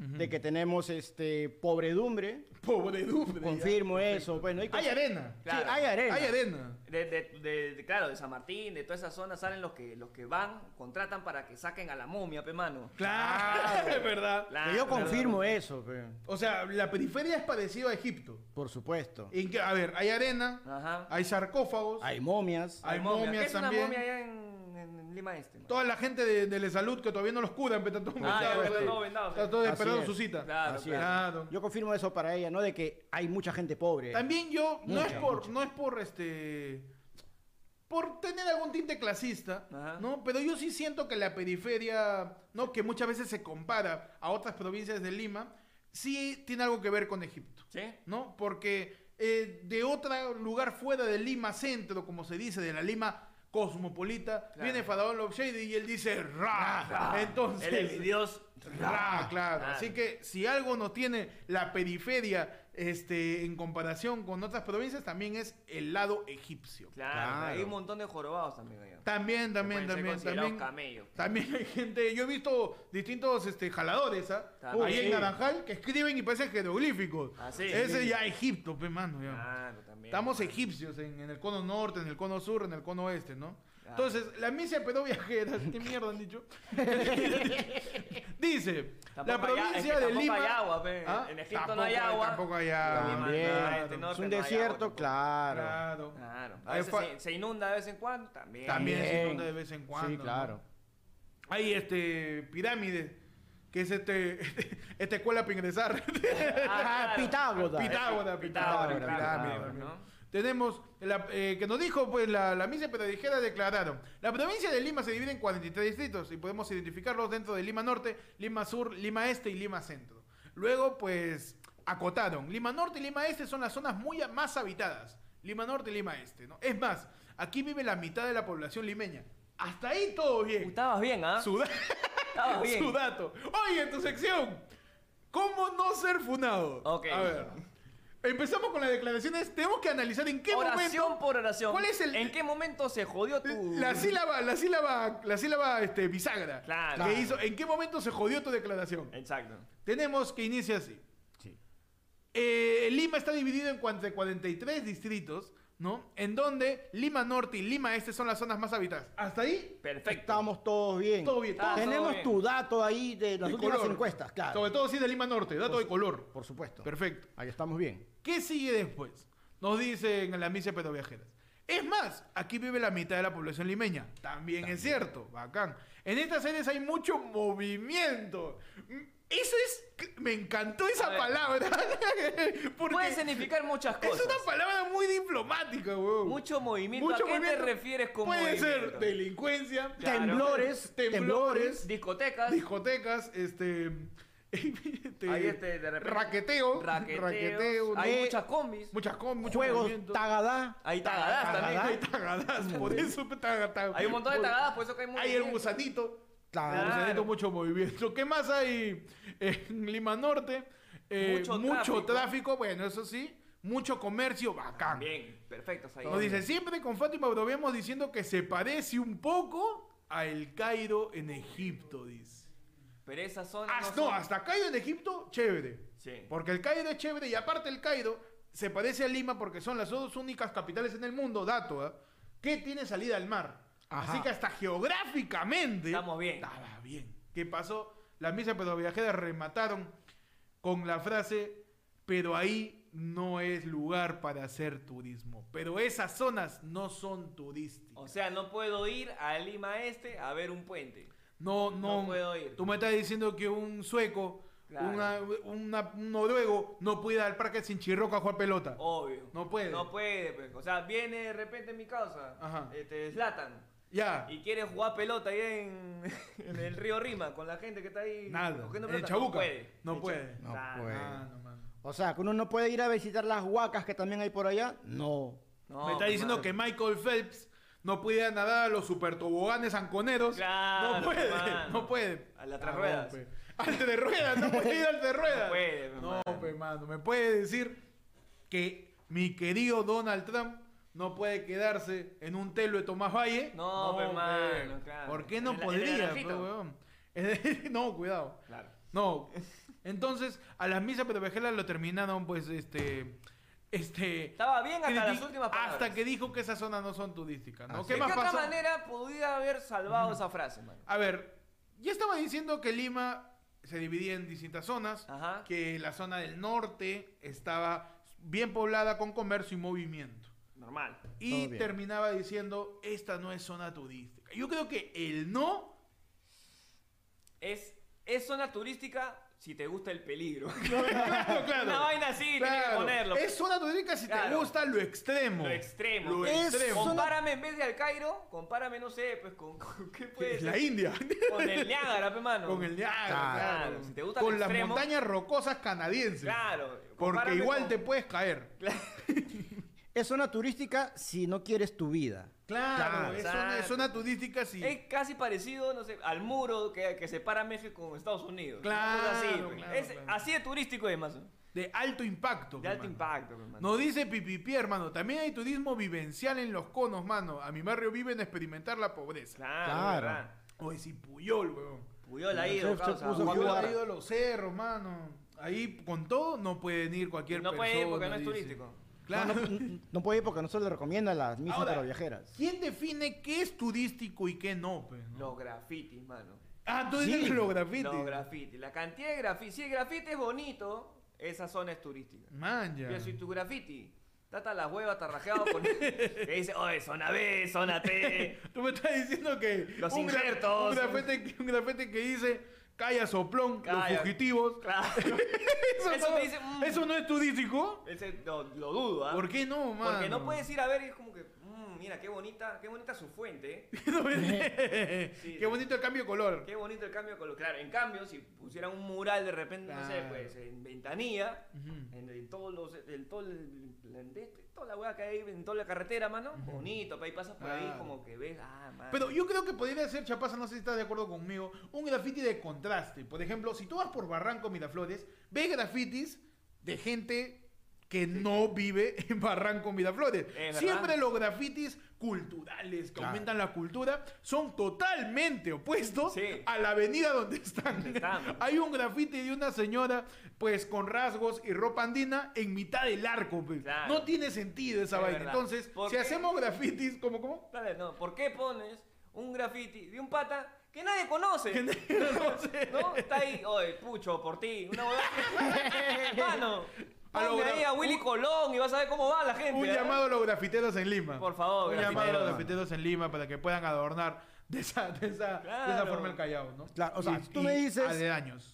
de que tenemos este pobredumbre. *laughs* Pobredumbre. Confirmo eso. Bueno, hay, Hay arena. Sí, hay arena. Hay arena. De, de- de- de- claro, de San Martín, de toda esa zona salen los que, los que van, contratan para que saquen a la momia, pe mano. Claro, *laughs* es verdad. Claro, yo confirmo eso, pe, O sea, la periferia es parecido a Egipto. por supuesto. En que, a ver, hay arena, Ajá. hay sarcófagos, Hay momias. hay momia. momias ¿Qué es también. una momia allá en, en Lima Este? toda la gente de, de la salud que todavía no los curan, pero están todos Ah, ya, vendados están ahí. todos vendados, Están sí. todos Así esperando es. su cita. Claro, Así es. Claro. Yo confirmo eso para ella, no de que hay mucha gente pobre. También yo, no Mucha, es por, mucha. no es por este. Por tener algún tinte clasista, Ajá. ¿no? Pero yo sí siento que la periferia, ¿no? Que muchas veces se compara a otras provincias de Lima, sí tiene algo que ver con Egipto, ¿Sí? ¿no? Porque eh, de otro lugar fuera de Lima centro, como se dice, de la Lima cosmopolita, Claro. viene Faraón Lobshade y él dice Ra. Entonces, Él es mi dios. Ra, claro. Claro. Así que si algo no tiene la periferia este, en comparación con otras provincias, también es el lado egipcio. Claro, Claro. hay un montón de jorobados también allá. También, también, pueden ser también, considerados también. camellos. También hay gente, yo he visto distintos este, jaladores, ¿ah? También. Ahí en Sí. Naranjal, que escriben y parecen jeroglíficos. Ah, sí. Ese ya Egipto, pe mano, ya. Claro, también. Estamos egipcios en, en el cono norte, en el cono sur, en el cono oeste, ¿no? Entonces, la misia pero viajeras, *laughs* ¿qué mierda han dicho? Dice, la Tampoco hay- provincia es que de tampoco Lima... hay agua, pe. ¿Ah? En Egipto Tampoco no hay agua. Tampoco hay agua. También. Claro. Este norte es un no agua desierto, tampoco. claro. Claro. Claro. A veces se, se inunda de vez en cuando, también. También se inunda de vez en cuando. Sí, ¿no? claro. Hay este pirámides, que es este *laughs* esta escuela para ingresar. Ah, claro. *laughs* Pitágoras. Pitágoras, Pitágoras, Pitágoras, pirámide, claro, también. ¿no? Tenemos la, eh, que nos dijo, pues la, la misa pedagogera declararon. La provincia de Lima se divide en 43 distritos y podemos identificarlos dentro de Lima Norte, Lima Sur, Lima Este y Lima Centro. Luego, pues, acotaron. Lima Norte y Lima Este son las zonas muy más habitadas. Lima Norte y Lima Este, ¿no? Es más, aquí vive la mitad de la población limeña. Hasta ahí todo bien. Estabas bien, ¿ah? Su, da- Estabas *laughs* bien. su dato. Oye, en tu sección, ¿cómo no ser funado? Ok. A ver. Empezamos con las declaraciones. Tenemos que analizar en qué oración momento. por oración. ¿Cuál es el- ¿En qué momento se jodió tu. La sílaba, la sílaba, la sílaba este, bisagra. Claro. Que hizo, ¿En qué momento se jodió tu declaración? Exacto. Tenemos que inicia así. Sí. Eh, Lima está dividido en cuan- 43 distritos, ¿no? En donde Lima Norte y Lima Este son las zonas más habitadas. Hasta ahí, Perfecto. Estamos todos bien. todo bien. Ah, todo Tenemos todo bien. tu dato ahí de las de últimas color. encuestas, claro. Sobre todo si es de Lima Norte, dato de color. Por supuesto. Perfecto. Ahí estamos bien. ¿Qué sigue después? Nos dicen en la misa Pedro Viajeras. Es más, aquí vive la mitad de la población limeña. También, es cierto, bacán. En estas áreas hay mucho movimiento. Mm, Eso es. Me encantó esa palabra. *laughs* Porque Puede significar muchas es cosas. una palabra muy diplomática, weón. Mucho movimiento. Mucho ¿A qué movimiento. te refieres con Puede movimiento? ser delincuencia, Claro. Temblores, temblores, temblores. Discotecas. discotecas, este. este, *laughs* Ahí, este, de repente- raqueteo, Raqueteos. raqueteo, Hay ¿no? muchas combis. muchas con mucho Juegos, movimiento. tagadá. Hay *laughs* tagadás también. Tagadá. Hay tagadas, por eso taga- taga- Hay un montón de por- tagadas, por eso que hay Hay movimiento. el gusanito. Claro. Claro. mucho movimiento. ¿Qué más hay en Lima Norte? Eh, Mucho mucho, tráfico. tráfico. bueno, eso sí. Mucho comercio, bacán. Bien, perfectos ahí. Nos dice, siempre con Fátima bromeamos diciendo que se parece un poco a El Cairo en Egipto, dice. Pero esa zona. Hasta, no no, son- hasta Cairo en Egipto, chévere. Sí. Porque el Cairo es chévere y aparte el Cairo se parece a Lima porque son las dos únicas capitales en el mundo, dato, ¿ah? que tiene salida al mar. Ajá. Así que hasta geográficamente Estamos bien. estaba bien. ¿Qué pasó? Las misas pedoviajeras remataron con la frase, pero ahí no es lugar para hacer turismo. Pero esas zonas no son turísticas. O sea, no puedo ir a Lima Este a ver un puente. No, no. No puedo ir. Tú me estás diciendo que un sueco, Claro. una- una- un noruego, no puede ir al parque sin chirroca a jugar pelota. Obvio. No puede. No puede. pues. O sea, viene de repente en mi casa. Ajá. Este, Zlatan. Ya. Y quiere jugar pelota ahí en, *laughs* en el río Rima con la gente que está ahí Nada. cogiendo En el pelota. Chabuca. No puede. No En puede. No puede. Ah, no, mano. O sea, que uno no puede ir a visitar las huacas que también hay por allá. No. No, me está pues, diciendo que Michael Phelps no puede nadar a los super toboganes anconeros. Claro, no puede, mano. no puede. A las tres Ah, ruedas. no, pe. Al de ruedas, no puede ir al de *laughs* ruedas. puede, pe, No, mano. pe, mano. Me puede decir que mi querido Donald Trump no puede quedarse en un telo de Tomás Valle. No, claro. ¿Por qué no El- podría, weón? *laughs* no, cuidado. Claro. No. Entonces, a las misas pedovejelas lo terminaron, pues, este. Este. Estaba bien hasta las últimas palabras. Hasta que dijo que esas zonas no son turísticas, ¿no? ¿Qué ¿De más qué otra manera pudiera haber salvado esa frase, man? A ver, ya estaba diciendo que Lima se dividía en distintas zonas, Ajá. que la zona del norte estaba bien poblada con comercio y movimiento. Normal. Y terminaba diciendo, esta no es zona turística. Yo creo que el no Es, es zona turística si te gusta el peligro. *laughs* claro, claro. Una vaina así, tienes que Claro. ponerlo. Es zona turística si te Claro. gusta lo extremo. Lo extremo. Lo Es extremo. Compárame en vez de al Cairo, compárame, no sé, pues con, con- *laughs* ¿qué puede La ser? India. Con el Niágara, pe, mano. Con el Niágara, Claro. claro. Si te gusta Con el las extremo. montañas rocosas canadienses. Claro. Porque igual con- te puedes caer. *laughs* Es zona turística si no quieres tu vida. Claro, es, zona, exacto. es zona turística sí. Es casi parecido, no sé, al muro que, que separa México con Estados Unidos. Claro, Una cosa así, claro, Es claro. así de turístico es más. De alto impacto. De alto mano. impacto, pe, mano. Nos dice Pipipi, hermano. También hay turismo vivencial en los conos, mano. A mi barrio viven a experimentar la pobreza. Claro, Claro. ¿verdad? Oye, si Puyol, weón. Puyol ha ido, se causa. puso Puyol ha ido a los cerros, mano. Ahí con todo no pueden ir cualquier No persona. puede ir porque no es dice. turístico. Claro. No, no- no puede ir porque no se le recomienda las misas Ahora, para viajeras. ¿Quién define qué es turístico y qué no, no? Los grafitis, mano. Ah, tú Sí. dices los grafitis. Los grafitis. La cantidad de grafitis. Si el grafiti es bonito, esa zona es turística. Man, ya. Pero si tu graffiti está hasta las huevas tarrajeado con. *laughs* que dice, oye, zona B, zona T. *laughs* Tú me estás diciendo que Los un, gra- injertos. un grafete, un grafete que dice Calla soplón, Calla. los fugitivos. Claro. *laughs* Eso, Eso no, te dice, mm. ¿Eso no es turístico? Ese lo, lo dudo, ¿ah? ¿Por qué no, mano? Porque no puedes ir a ver es como mira, qué bonita, qué bonita su fuente. *laughs* ¿eh? Sí. Qué bonito el cambio de color. Qué bonito el cambio de color. Claro, en cambio, si pusieran un mural de repente, no sé, pues en ventanilla, en, en todos los, en todo el, en toda la weá que hay en toda la carretera, mano, bonito, pa' ahí pasas por ahí como que ves, ah, mano. Pero yo creo que podría ser, Chapaza, no sé si estás de acuerdo conmigo, un graffiti de contraste. Por ejemplo, si tú vas por Barranco Miraflores, ve grafitis de gente que no vive *laughs* en Barranco Miraflores. Es Siempre los grafitis culturales que Claro. aumentan la cultura son totalmente opuestos Sí. a la avenida donde están. Donde están. *laughs* Hay un grafiti de una señora pues con rasgos y ropa andina en mitad del arco. pues. Claro. No tiene sentido esa Es vaina. verdad. Entonces, ¿Por si qué? hacemos grafitis, ¿cómo, cómo? Dale, no, ¿por qué pones un graffiti de un pata que nadie conoce? Que nadie *laughs* conoce. ¿No? Está ahí, oye, pucho, por ti, una. Mano, a Ponle ahí a Willy Colón y vas a ver cómo va la gente. Un ¿eh? llamado a los grafiteros en Lima. Por favor, Un llamado a los grafiteros en Lima para que puedan adornar de esa, de esa, de esa forma el Callao, ¿no? Claro, o sea, tú me dices.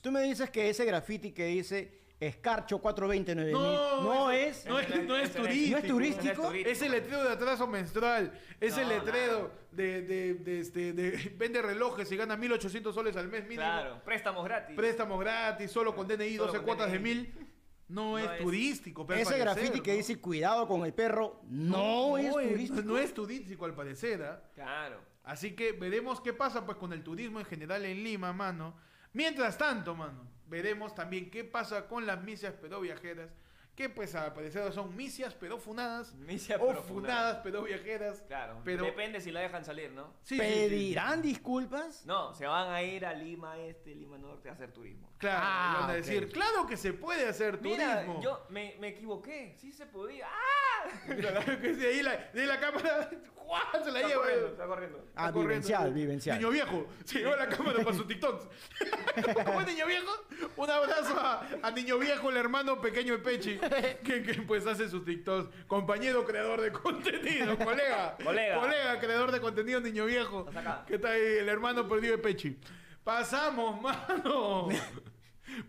Tú me dices que ese graffiti que dice Escarcho 429 no, no es, es, no, es, no, es, turístico. ¿No es turístico? Es el letrero de atraso menstrual. Es el letrero de, de, de, este, *laughs* Vende relojes y gana 1800 soles al mes mínimo. Claro, préstamos gratis. Préstamos gratis, solo con DNI, solo 12 cuotas de 1000. *laughs* No, No es, es- turístico. pero Ese parecer, graffiti que dice cuidado con el perro no, es turístico. No es turístico al parecer, ¿ah? Claro. Así que veremos qué pasa pues con el turismo en general en Lima, mano. Mientras tanto, mano, veremos también qué pasa con las misias pero viajeras, que pues al parecer son misias pero funadas Misia o pero funadas pero viajeras. Claro, Pero depende si la dejan salir, ¿no? sí, sí, sí, sí. ¿Pedirán disculpas? No, se van a ir a Lima Este, Lima Norte a hacer turismo. Claro, Ah, van a decir, claro que se puede hacer Mira, turismo. yo me, me equivoqué, sí se podía. ¡Ah! *laughs* Claro que de ahí la, de ahí la cámara *laughs* ¡guau! se la Está lleva. corriendo, está corriendo. Ah, Está corriendo. vivencial, vivencial. Niño viejo, se lleva la cámara para sus TikToks. *laughs* ¿Cómo es niño viejo? Un abrazo a, a niño viejo, el hermano pequeño de Pechi, *laughs* que, que, pues hace sus TikToks. Compañero creador de contenido, *laughs* colega. Colega. Colega, creador de contenido, niño viejo. Que está ahí, el hermano perdido de Pechi. Pasamos, *laughs* mano.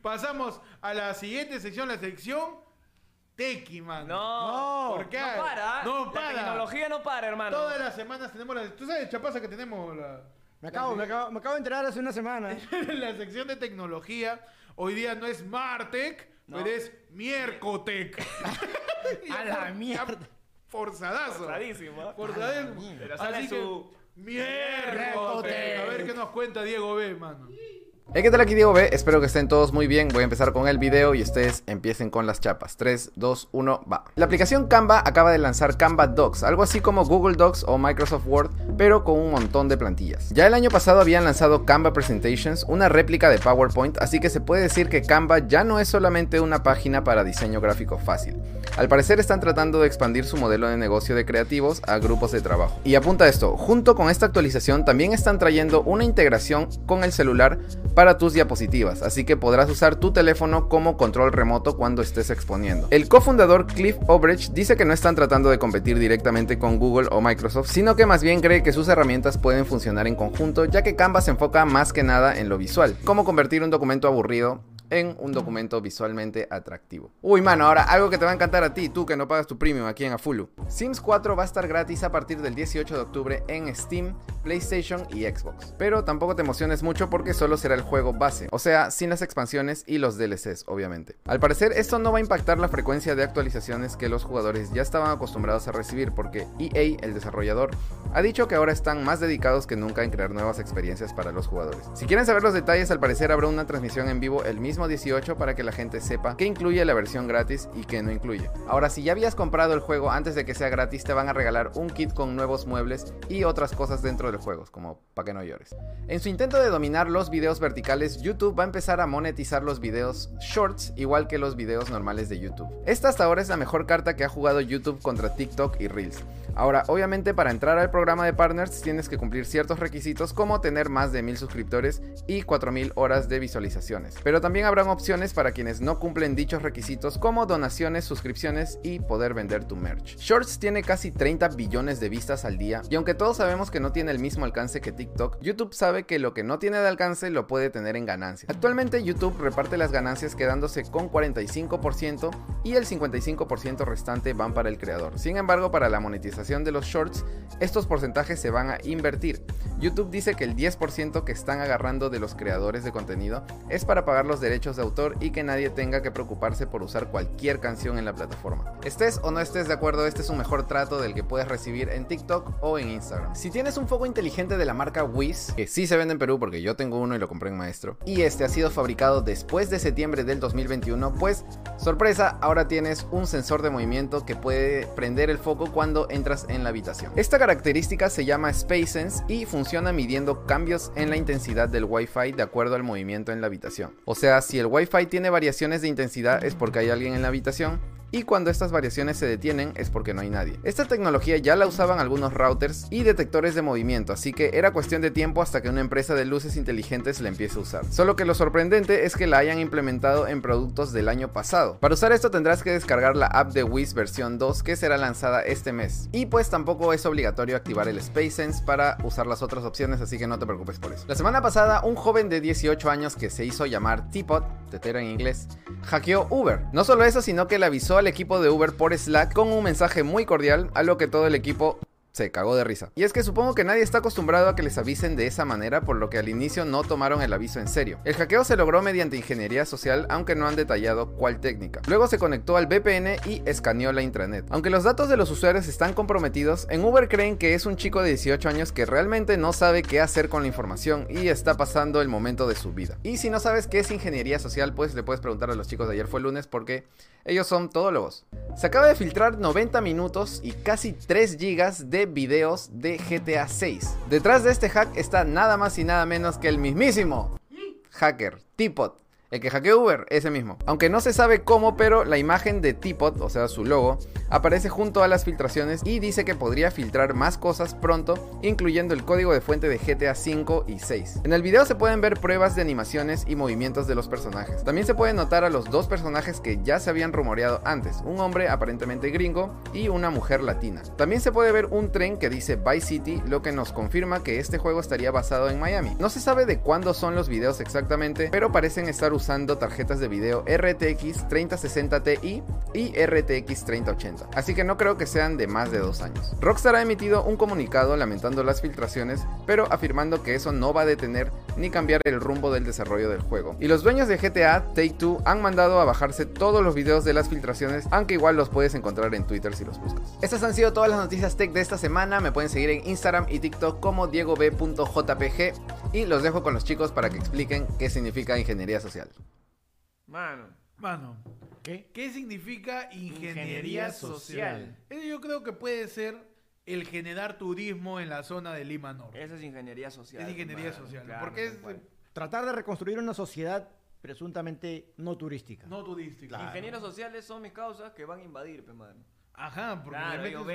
Pasamos a la siguiente sección, la sección Tequi, mano. No, No, ¿Por qué? no para. No La para. tecnología no para, hermano. Todas las semanas tenemos la. ¿Tú sabes, Chapaza, que tenemos la. Me acabo, me, acabo, me acabo de enterar hace una semana. la sección de tecnología. Hoy día no es Martec, No. pero es Miercotec. *laughs* A la mierda. Forzadazo. Forzadísimo, ¿ah? Forzadazo. Pero sale Así su- que, Miercotec. A ver qué nos cuenta Diego B, mano. Hey, ¿qué tal? Aquí Diego B. Espero que estén todos muy bien. Voy a empezar con el video y ustedes empiecen con las chapas. 3, 2, 1, va. La aplicación Canva acaba de lanzar Canva Docs, algo así como Google Docs o Microsoft Word, pero con un montón de plantillas. Ya el año pasado habían lanzado Canva Presentations, una réplica de PowerPoint, así que se puede decir que Canva ya no es solamente una página para diseño gráfico fácil. Al parecer están tratando de expandir su modelo de negocio de creativos a grupos de trabajo. Y apunta esto, junto con esta actualización también están trayendo una integración con el celular para tus diapositivas, así que podrás usar tu teléfono como control remoto cuando estés exponiendo. El cofundador Cliff Obrecht dice que no están tratando de competir directamente con Google o Microsoft, sino que más bien cree que sus herramientas pueden funcionar en conjunto, ya que Canva se enfoca más que nada en lo visual, como convertir un documento aburrido en un documento visualmente atractivo. Uy, mano, ahora algo que te va a encantar a ti, tú que no pagas tu premium aquí en Afulu. Sims 4 va a estar gratis a partir del 18 de octubre en Steam, PlayStation y Xbox. Pero tampoco te emociones mucho porque solo será el juego base, o sea, sin las expansiones y los DLCs, obviamente. Al parecer, esto no va a impactar la frecuencia de actualizaciones que los jugadores ya estaban acostumbrados a recibir porque EA, el desarrollador, ha dicho que ahora están más dedicados que nunca en crear nuevas experiencias para los jugadores. Si quieren saber los detalles, al parecer habrá una transmisión en vivo el mismo 18 para que la gente sepa qué incluye la versión gratis y qué no incluye. Ahora, si ya habías comprado el juego antes de que sea gratis, te van a regalar un kit con nuevos muebles y otras cosas dentro del juego, como para que no llores. En su intento de dominar los videos verticales, YouTube va a empezar a monetizar los videos shorts igual que los videos normales de YouTube. Esta hasta ahora es la mejor carta que ha jugado YouTube contra TikTok y Reels. Ahora, obviamente para entrar al programa de partners tienes que cumplir ciertos requisitos como tener más de 1000 suscriptores y 4000 horas de visualizaciones. Pero también habrán opciones para quienes no cumplen dichos requisitos como donaciones, suscripciones y poder vender tu merch. Shorts tiene casi 30 billones de vistas al día y aunque todos sabemos que no tiene el mismo alcance que TikTok, YouTube sabe que lo que no tiene de alcance lo puede tener en ganancias. Actualmente YouTube reparte las ganancias quedándose con 45% y el 55% restante van para el creador. Sin embargo, para la monetización de los shorts, estos porcentajes se van a invertir. YouTube dice que el 10% que están agarrando de los creadores de contenido es para pagar los derechos de autor y que nadie tenga que preocuparse por usar cualquier canción en la plataforma. Estés o no estés de acuerdo, este es un mejor trato del que puedes recibir en TikTok o en Instagram. Si tienes un foco inteligente de la marca Wiz, que sí se vende en Perú porque yo tengo uno y lo compré en Maestro, y este ha sido fabricado después de septiembre del 2021, pues sorpresa, ahora tienes un sensor de movimiento que puede prender el foco cuando entras en la habitación. Esta característica se llama SpaceSense y funciona midiendo cambios en la intensidad del Wi-Fi de acuerdo al movimiento en la habitación. O sea, si el Wi-Fi tiene variaciones de intensidad es porque hay alguien en la habitación y cuando estas variaciones se detienen es porque no hay nadie. Esta tecnología ya la usaban algunos routers y detectores de movimiento, así que era cuestión de tiempo hasta que una empresa de luces inteligentes la empiece a usar. Solo que lo sorprendente es que la hayan implementado en productos del año pasado. Para usar esto tendrás que descargar la app de Wiz versión 2 que será lanzada este mes. Y pues tampoco es obligatorio activar el SpaceSense para usar las otras opciones, así que no te preocupes por eso. La semana pasada, un joven de 18 años que se hizo llamar Teapot, tetero en inglés, hackeó Uber. No solo eso, sino que le avisó al equipo de Uber por Slack con un mensaje muy cordial, a lo que todo el equipo se cagó de risa. Y es que supongo que nadie está acostumbrado a que les avisen de esa manera, por lo que al inicio no tomaron el aviso en serio. El hackeo se logró mediante ingeniería social, aunque no han detallado cuál técnica. Luego se conectó al VPN y escaneó la intranet. Aunque los datos de los usuarios están comprometidos, en Uber creen que es un chico de 18 años que realmente no sabe qué hacer con la información y está pasando el momento de su vida. Y si no sabes qué es ingeniería social, pues le puedes preguntar a los chicos de ayer fue lunes porque ellos son todólogos. Se acaba de filtrar 90 minutos y casi 3 gigas de videos de GTA 6. Detrás de este hack está nada más y nada menos que el mismísimo hacker, Teapot. El que hackeó Uber, ese mismo. Aunque no se sabe cómo, pero la imagen de Teapot, o sea su logo, aparece junto a las filtraciones y dice que podría filtrar más cosas pronto, incluyendo el código de fuente de GTA 5 y 6. En el video se pueden ver pruebas de animaciones y movimientos de los personajes. También se puede notar a los dos personajes que ya se habían rumoreado antes, un hombre aparentemente gringo y una mujer latina. También se puede ver un tren que dice Vice City, lo que nos confirma que este juego estaría basado en Miami. No se sabe de cuándo son los videos exactamente, pero parecen estar usando tarjetas de video RTX 3060 Ti y RTX 3080, así que no creo que sean de más de dos años. Rockstar ha emitido un comunicado lamentando las filtraciones, pero afirmando que eso no va a detener ni cambiar el rumbo del desarrollo del juego. Y los dueños de GTA Take Two han mandado a bajarse todos los videos de las filtraciones, aunque igual los puedes encontrar en Twitter si los buscas. Estas han sido todas las noticias tech de esta semana, me pueden seguir en Instagram y TikTok como diegob.jpg y los dejo con los chicos para que expliquen qué significa ingeniería social. Mano. Mano, ¿Qué? ¿qué significa ingeniería, Ingeniería social? social. Eso yo creo que puede ser el generar turismo en la zona de Lima Norte. Esa es ingeniería social. Es ingeniería mano. social, Claro, porque es cual. Tratar de reconstruir una sociedad presuntamente no turística. no turístico. Claro. Ingenieros sociales son mis causas que van a invadir, pe, mano. Ajá, porque Claro, yo son-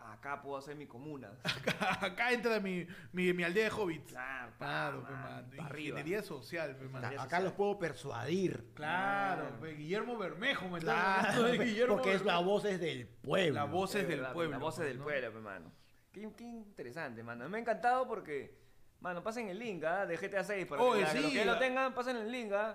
acá puedo hacer mi comuna. *laughs* acá entra mi, mi, mi aldea de hobbits. Claro, Claro, pa' arriba. Ingeniería social. A- Acá los puedo persuadir. Claro, pe, Guillermo Bermejo me Claro, de Guillermo porque es la voz es del pueblo. La voz es Es del pueblo. La voz pues, del pueblo, pe, mano. Qué, qué interesante, mano. Me ha encantado porque, mano, pasen el link, ¿ah? De GTA 6. Para Oye, que, sí, los que la- lo tengan, pasen el link, ¿ah?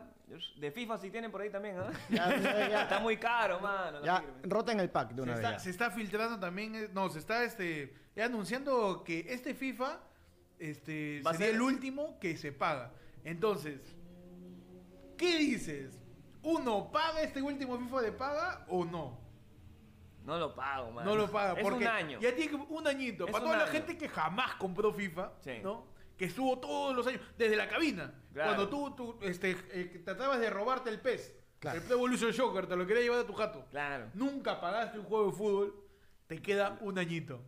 De FIFA si tienen por ahí también, ¿ah? *laughs* Ya, ya, ya. Está muy caro, mano. no Ya, roten el pack de Se una vez. está, se está filtrando también, eh, no, se está este, ya anunciando que este FIFA este, Va sería ser- el último que se paga. Entonces, ¿qué dices? ¿Uno paga este último FIFA de paga o no? No lo pago, mano. No lo paga Es porque un año. ya tiene un añito. Es Para un toda la gente que jamás compró FIFA, Sí. ¿no? Que estuvo todos los años, desde la cabina. Claro. Cuando tú, tú, este, eh, que tratabas de robarte el PES, Claro. el Pro Evolution Soccer, te lo quería llevar a tu jato. Claro. Nunca pagaste un juego de fútbol, te queda un añito.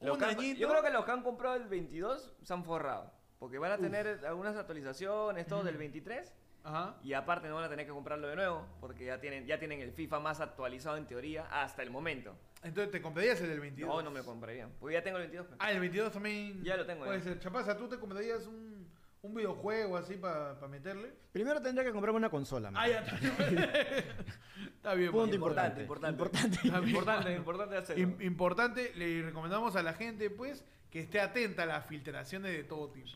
Los un han- añito. Yo creo que los que han comprado el 22 se han forrado. Porque van a tener algunas actualizaciones, todo del 23. Ajá. Y aparte no van a tener que comprarlo de nuevo porque ya tienen, ya tienen el FIFA más actualizado en teoría hasta el momento. Entonces te comprarías el del 22. No, no me lo compraría. Porque ya tengo el 22. pues. Ah, el 22 también. Ya lo tengo, Puede ya. ser. Chapaza, ¿tú te comprarías un, un videojuego así para meterle? Primero tendría que comprarme una consola. man. Ah, ya está. *laughs* está bien. Punto mano. importante. importante. Importante. Está bien. Importante, importante hacerlo. Im- importante, le recomendamos a la gente, pues, que esté atenta a las filtraciones de todo tipo.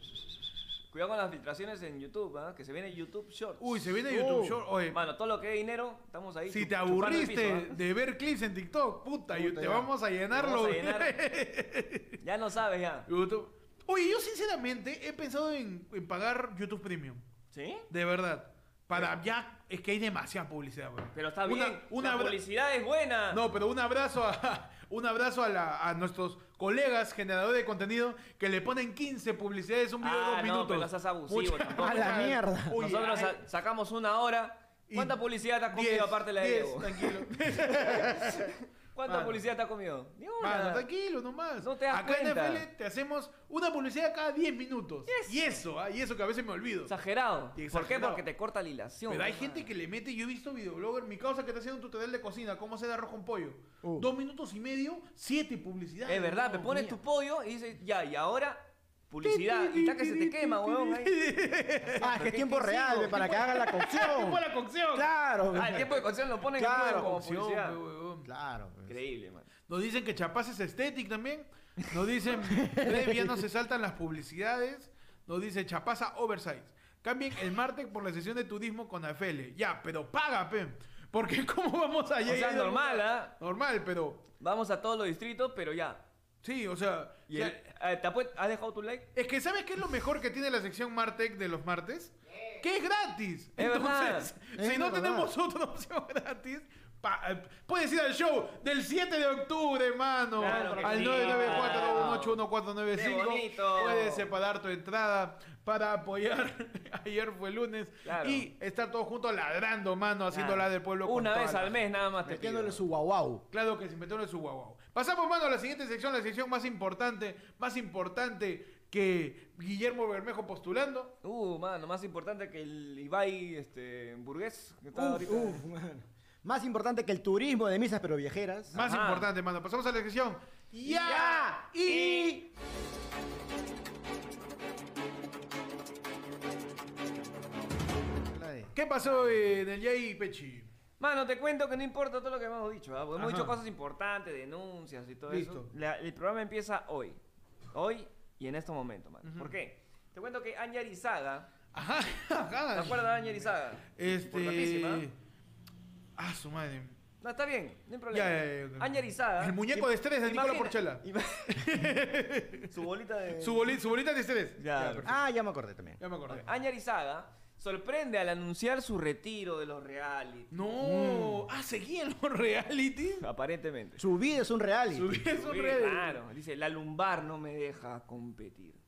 Cuidado con las filtraciones en YouTube, ¿ah? que se viene YouTube Shorts. Uy, se viene Oh. YouTube Short. Oye, Mano, todo lo que es dinero, estamos ahí. si chup- te chupando el aburriste piso, ¿ah? de ver clips en TikTok, puta, y Puta, te ya. vamos a llenarlo. Te vamos a *laughs* Ya no sabes ya. YouTube. Oye, yo sinceramente he pensado en, en pagar YouTube Premium. ¿Sí? De verdad. Para ya, es que hay demasiada publicidad, bro. Pero está Una- bien. una la abra- publicidad es buena. No, pero un abrazo a, un abrazo a, la- a nuestros colegas generadores de contenido que le ponen 15 publicidades un video de Ah, dos no, minutos. pero no seas abusivo tampoco. *laughs* A la mierda. Nosotros ay, sacamos una hora. ¿Cuánta publicidad te has comido 10, aparte de la de 10, Diego? Tranquilo. *laughs* ¿Cuánta Mano. publicidad te has comido? Ni una. Mano, tranquilo nomás. No te das Acá cuenta. en NFL te hacemos una publicidad cada 10 minutos. Y eso, ah, y eso que a veces me olvido. Exagerado. ¿Por qué? Exagerado. Porque te corta la hilación. Pero hay gente que le mete, yo he visto videoblogger, mi causa que está haciendo un tutorial de cocina, cómo hacer arroz con pollo. Uh. Dos minutos y medio, siete publicidades. Es verdad, me pones tu pollo y dices, ya, y ahora publicidad. Y está que se te quema, weón. ahí. *laughs* Ah, es que ¿Qué- es tiempo real ve, para que haga la ¿Cómo *laughs* cocción. la cocción? Claro. Ah, el tiempo de cocción lo ponen Claro, como Cocción, publicidad. pe, huevón. Claro. pues. Increíble, man. Nos dicen que Chapaz es estético también. Nos dicen, "Plebe, ya no se saltan las publicidades. Nos dice Chapaza Oversize. Cambien el Martec por la sesión de turismo con AFL. Ya, pero paga, pe. Porque *laughs* ¿cómo vamos a O sea, normal, ¿ah? Normal, pero... Vamos a todos los distritos, pero ya. Sí, o sea... Y o sea, el- eh, ¿te has pu- ¿Has dejado tu like? Es que ¿sabes qué es lo mejor que tiene la sección Martec de los martes? Que es gratis. Es Entonces, verdad. si Es no verdad. tenemos otra opción gratis, pa- puedes ir al show del 7 de octubre, hermano. Claro al sí. 994-181-495. Qué bonito. Puedes separar tu entrada para apoyar. *laughs* Ayer fue lunes. Claro. Y estar todos juntos ladrando, mano, haciendo la del pueblo. con Una vez al mes nada más te Metiéndole pido. su guau guau. Claro que se metió en su guau guau. Pasamos, mano, a la siguiente sección, la sección más importante, más importante que Guillermo Bermejo postulando. Uh, mano, más importante que el Ibai este, burgués. Que está Uf, ahorita. uf, man. Más importante que el turismo de misas pero viejeras. Más Ajá. importante, mano. Pasamos a la sección. Ya. ¡Ya! Y... ¿Qué pasó en el Yay Pechi? Mano, te cuento que no importa todo lo que hemos dicho, ¿ah? Porque hemos Ajá. dicho cosas importantes, denuncias y todo Listo. eso. La- el programa empieza hoy. Hoy y en este momento, mano. ¿Por qué? Te cuento que Anya Arizaga, Ajá, *laughs* ¿te ajá. acuerdas de Anya Arizaga? Importantísima. Este... Ah, su madre. No, está bien, no hay problema. Ya, ya, ya, ya. Anya Arizaga. El muñeco de estrés de Nicola Porchela. *laughs* su bolita de... Su, boli- su bolita de estrés. Ya. perfecto. Ah, ya me acordé también. Ya me acordé. Anya Arizaga sorprende al anunciar su retiro de los reality. No. Ah, seguía en los reality. Aparentemente. Su vida es un reality. Su vida es un reality. Claro, dice, la lumbar no me deja competir.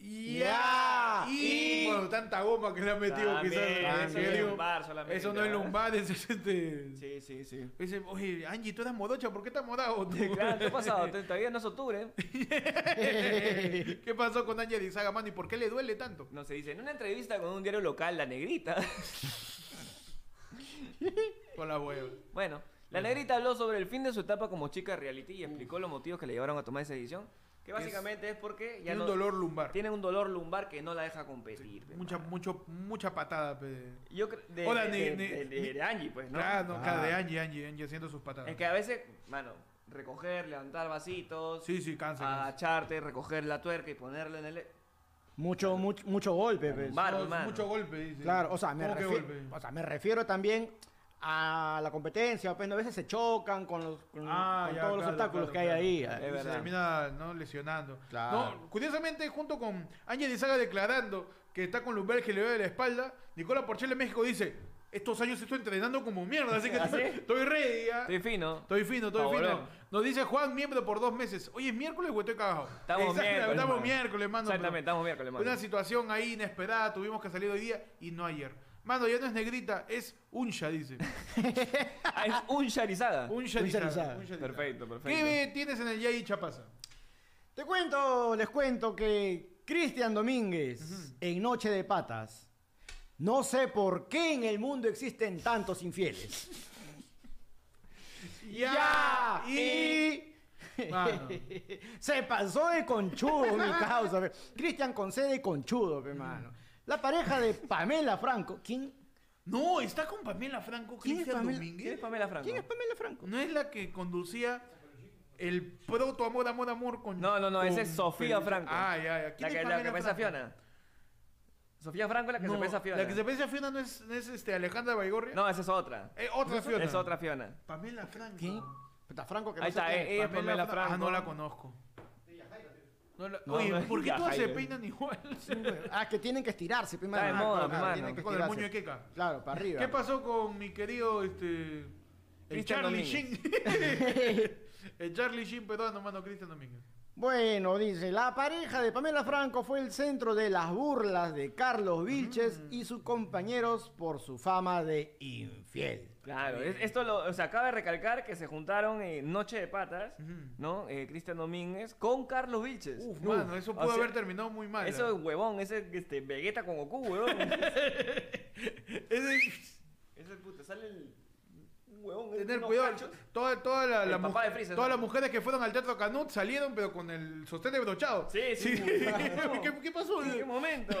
Ya. Ya. Y, bueno, tanta goma que le han metido quizás. eso es lumbar solamente, Eso no es lumbar, es este. Sí, sí, sí. Dice, oye, Angie, tú eres modocha, ¿por qué estás modado? *laughs* tú?" Claro, ¿qué ha pasado? Todavía no es octubre. *laughs* ¿Qué pasó con Angie Dizaga, mano? ¿Y por qué le duele tanto? No se dice, en una entrevista con un diario local, La Negrita. *laughs* Con la hueva. bueno, La Negrita habló sobre el fin de su etapa como chica reality y explicó los motivos que le llevaron a tomar esa decisión. Que básicamente es, porque ya Tiene no, un dolor lumbar. tiene un dolor lumbar que no la deja competir. pe, Mucha, mucho, mucha patada, pe. Yo de, Hola, de, ni- de- ni- de- de- ni- de Angie, pues, ¿no? Claro, no, Ah. claro, de Angie, Angie, Angie haciendo sus patadas. Es que a veces, mano, recoger, levantar vasitos, Sí, sí, cansa. cansa. agacharte, recoger la tuerca y ponerla en el... Mucho, mucho, mucho golpe. pues. lumbar, No, mucho golpe, dice. Claro, o sea, me ¿Cómo que refiero, golpe? o sea, me refiero también a la competencia, pues a veces se chocan con, los, con, Ah, con ya, todos los claro, obstáculos claro, que hay claro. ahí. Y Es se termina ¿no? lesionando. Claro. No, curiosamente, junto con Ángel Dizaga declarando que está con lumbar que le duele la espalda, Nicola Porchela en México dice: Estos años estoy entrenando como mierda, así que *laughs* ¿Ah, estoy, ready. Estoy fino. Estoy fino, estoy fino. Nos dice Juan, miembro por dos meses. Oye, ¿es miércoles o estoy cagado? Estamos miércoles, Estamos mano. miércoles, mano. Exactamente, estamos miércoles, mano. Una situación ahí inesperada, tuvimos que salir hoy día y no ayer. Mano, ya no es negrita, es Unsha, dice. Ah, *laughs* es un Charizada. Unsha Dizaga. Perfecto, perfecto. ¿Qué tienes en el Yay Chapasa? Te cuento, les cuento que Cristian Domínguez, en Noche de Patas, No sé por qué en el mundo existen tantos infieles. *laughs* Ya, y... *laughs* Mano. Se pasó de conchudo, mi causa. pe. Cristian con C de conchudo, hermano. La pareja de Pamela Franco. ¿Quién, No, está con Pamela Franco, ¿Quién es Cristian Pamela? Domínguez. ¿Quién es Pamela Franco? ¿Quién es Pamela Franco? ¿No es la que conducía el proto amor, amor, amor con. No, no, no, esa con es Sofía? Franco. Ah, ya, ya. La ¿Quién que, es la Pamela que parece a Franco? Fiona. Sofía Franco es la que No, se parece a Fiona. La que se parece a Fiona no es, no es este, Alejandra Baigorria. No, esa es otra. Eh, otra Fiona. Es otra Fiona. Pamela Franco. ¿Quién? Puta, Franco que Ahí no sé está, quién es. eh, ella es Pamela Fra- Franco. Ah, no la conozco. No la- No, Oye, no es ¿por qué todas se Jaime. peinan igual? *laughs* Ah, que tienen que estirarse, pe, Está de moda, Ah, pe, mano. tienen que Con el estirarse. moño de queca. Claro, para arriba. ¿Qué pasó con mi querido este el Cristian Charlie Domínguez. Sheen? *laughs* *laughs* el Charlie Sheen peruano, mano, Cristian Domínguez. Bueno, dice, la pareja de Pamela Franco fue el centro de las burlas de Carlos Vilches y sus compañeros por su fama de infiel. Claro, es- esto lo, o sea, acaba de recalcar que se juntaron en Noche de Patas. ¿no? Eh, Cristian Domínguez con Carlos Vilches. Uf, mano, eso o pudo sea, haber terminado muy mal. Eso es huevón, ese este, Vegeta con Goku, huevón. *laughs* Ese- ese puta, sale el huevón. tener cuidado. cachos. Toda, toda la, la papá mu- de Freezer, todas ¿no? las mujeres que fueron al Teatro Canut salieron, pero con el sostén de brochado. Sí, sí, huevón. *laughs* ¿Qué, qué pasó? ¿En qué momento?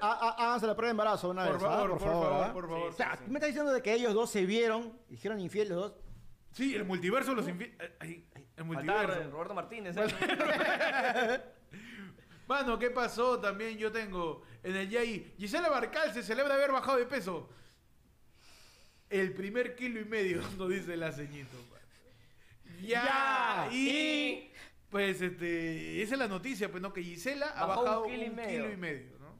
Háganse la prueba de embarazo una Por vez, ¿ah? favor, por favor, ¿ah? por favor. O sea, ¿tú me estás diciendo de que ellos dos se vieron, dijeron infiel los dos? Sí, el multiverso de los infi- eh, El multiverso. Roberto Martínez. ¿eh? *laughs* Mano, ¿qué pasó? También yo tengo en el YAI. Gisela Barcal se celebra haber bajado de peso. El primer kilo y medio, *laughs* nos dice la ceñito. Ya, Ya, y, y- pues este, esa es la noticia, pues no, que Gisela ha un bajado un kilo y kilo medio. y medio, ¿no?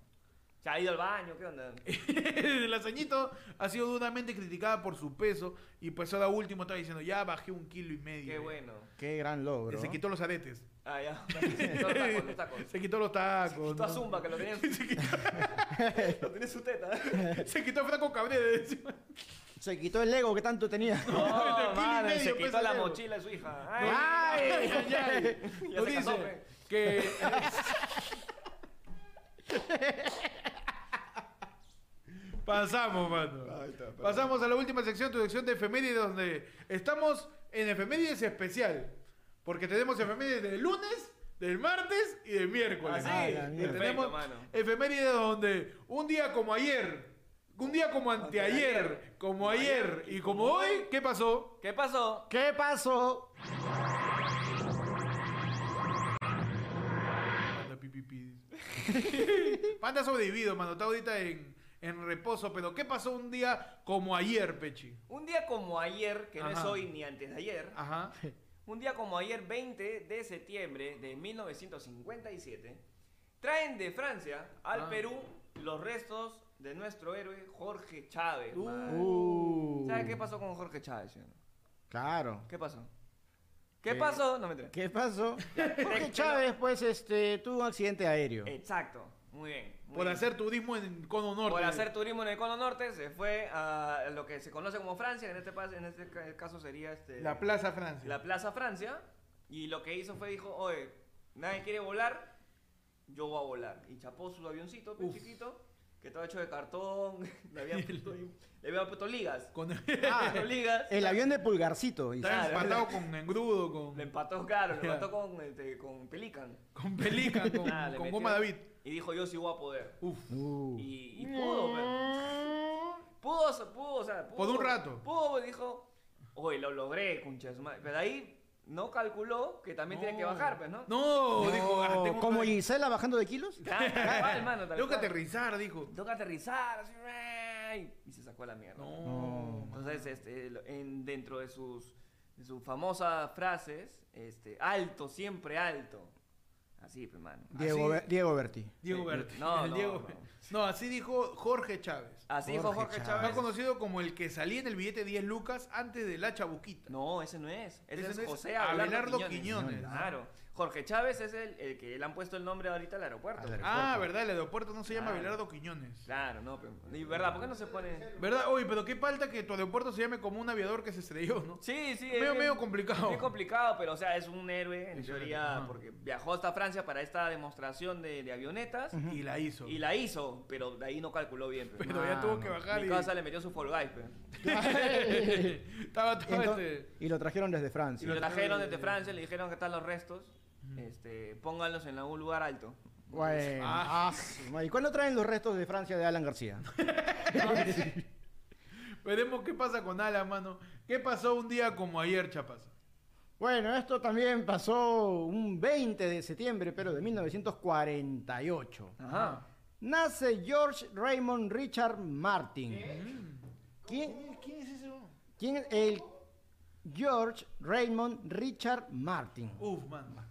Se ha ido al baño, ¿qué onda? *laughs* la ceñito ha sido duramente criticada por su peso y pues ahora último está diciendo, ya bajé un kilo y medio. Qué bueno. Qué gran logro. Se quitó los aretes. Ah, ya. *laughs* Los tacos, los tacos. Se quitó los tacos. Quitó a. Zumba, que lo tenía, Se quitó, lo tenía en su teta. se quitó a Franco Cabrera de encima. Se quitó el ego que tanto tenía. *laughs* No, medio, se pues, quitó la mochila de su hija. Ay, ¡Ay, ay, ay! Ya *laughs* se casó, dice pe. que... *laughs* Pasamos, mano. Pasamos a la última sección, tu sección de efemérides, donde estamos en efemérides especial. Porque tenemos efemérides del lunes, del martes y del miércoles. Ah, sí. Ah, tenemos mano. efemérides donde un día como ayer, un día como anteayer, como ayer y como hoy, ¿qué pasó? ¿Qué pasó? ¿Qué pasó? Panda pipipi. *laughs* Panda ha sobrevivido, mano. Está ahorita en, en reposo. Pero ¿qué pasó un día como ayer, Pechi? Un día como ayer, que no es hoy ni antes de ayer, Ajá. *laughs* un día como ayer, 20 de septiembre de 1957, traen de Francia al Ah. Perú los restos de nuestro héroe Jorge Chávez. Uh. Uh, ¿Sabes qué pasó con Jorge Chávez? Claro. ¿Qué pasó? ¿Qué Eh, pasó? No me enteré. ¿Qué pasó? *laughs* Jorge Chávez, pues, este, tuvo un accidente aéreo. Exacto. Muy bien. muy Por bien. hacer turismo en Cono Norte. Por hacer turismo en el Cono Norte, se fue a lo que se conoce como Francia, en este, en este ca- caso sería este, La Plaza Francia. la Plaza Francia, y lo que hizo fue dijo, oye, nadie quiere volar, yo voy a volar. Y chapó su avioncito, Uf. chiquito, que estaba hecho de cartón, *laughs* le habían *laughs* puesto, le habían puesto ligas. Con... Ah, Puesto ligas. *laughs* el avión de Pulgarcito. Estaba Claro. empatado con engrudo, con, Le empató, claro, le Ya. empató con, este, con Pelican. con pelica, con, le con goma David. Y dijo, yo sí voy a poder. Uf. Uh. Y, y pudo, pero- Pudo, o sea, pudo, o sea, pudo. Por un rato. Pudo, dijo, oye, lo logré, conchas. Pero ahí no calculó que también tiene que bajar, pues, ¿no? No, No, dijo, ah, tengo ¿Como que- Gisela bajando de kilos? *laughs* Tal mano, tal Tengo que cual. aterrizar, dijo. Tengo que aterrizar, así, y se sacó a la mierda. No. Entonces, este, lo- en, dentro de sus, de sus famosas frases, este, alto, siempre alto. Así, pues, mano. Diego, Así- Ber- Diego Berti. Diego Berti. no, el no, Diego- no. no, así dijo Jorge Chávez. Así dijo Jorge Jorge Chávez. Chávez. Más conocido como el que salía en el billete 10 lucas antes de la chabuquita. No, ese no es. Ese, Ese es no es José Abelardo Abelardo, Quiñones. Quiñones. Claro. Jorge Chávez es el, el que le han puesto el nombre ahorita al aeropuerto. Al pues. Ah, ¿verdad? El aeropuerto no se llama Claro. Quiñones. Claro, no, pero... y ¿Verdad? ¿Por qué no se pone...? ¿Verdad? Oye, pero qué falta que tu aeropuerto se llame como un aviador que se estrelló, ¿no? Sí, sí. Medio- es- medio complicado. Es complicado, pero o sea, es un héroe en Es teoría ajá. porque viajó hasta Francia para esta demostración de, de avionetas Y la hizo. y la hizo, pero de ahí no calculó bien. pues. Pero ya tuvo que bajar Mi y... casa le metió su Fall Guys, pues. *laughs* estaba todo Ento- este... Y lo trajeron desde Y Francia. lo trajeron desde Francia, le dijeron que están los restos, este, pónganlos en algún lugar alto. Bueno, Ah. ah. ¿y cuándo traen los restos de Francia de Alan García? *laughs* Veremos qué pasa con Alan, mano. ¿Qué pasó un día como ayer, Chapas? Bueno, esto también pasó un 20 de septiembre, pero de 1948. Ajá. Nace George Raymond Richard Martin. ¿Quién, ¿Quién es ese? quién es el George Raymond Richard Martin? Uf, mano.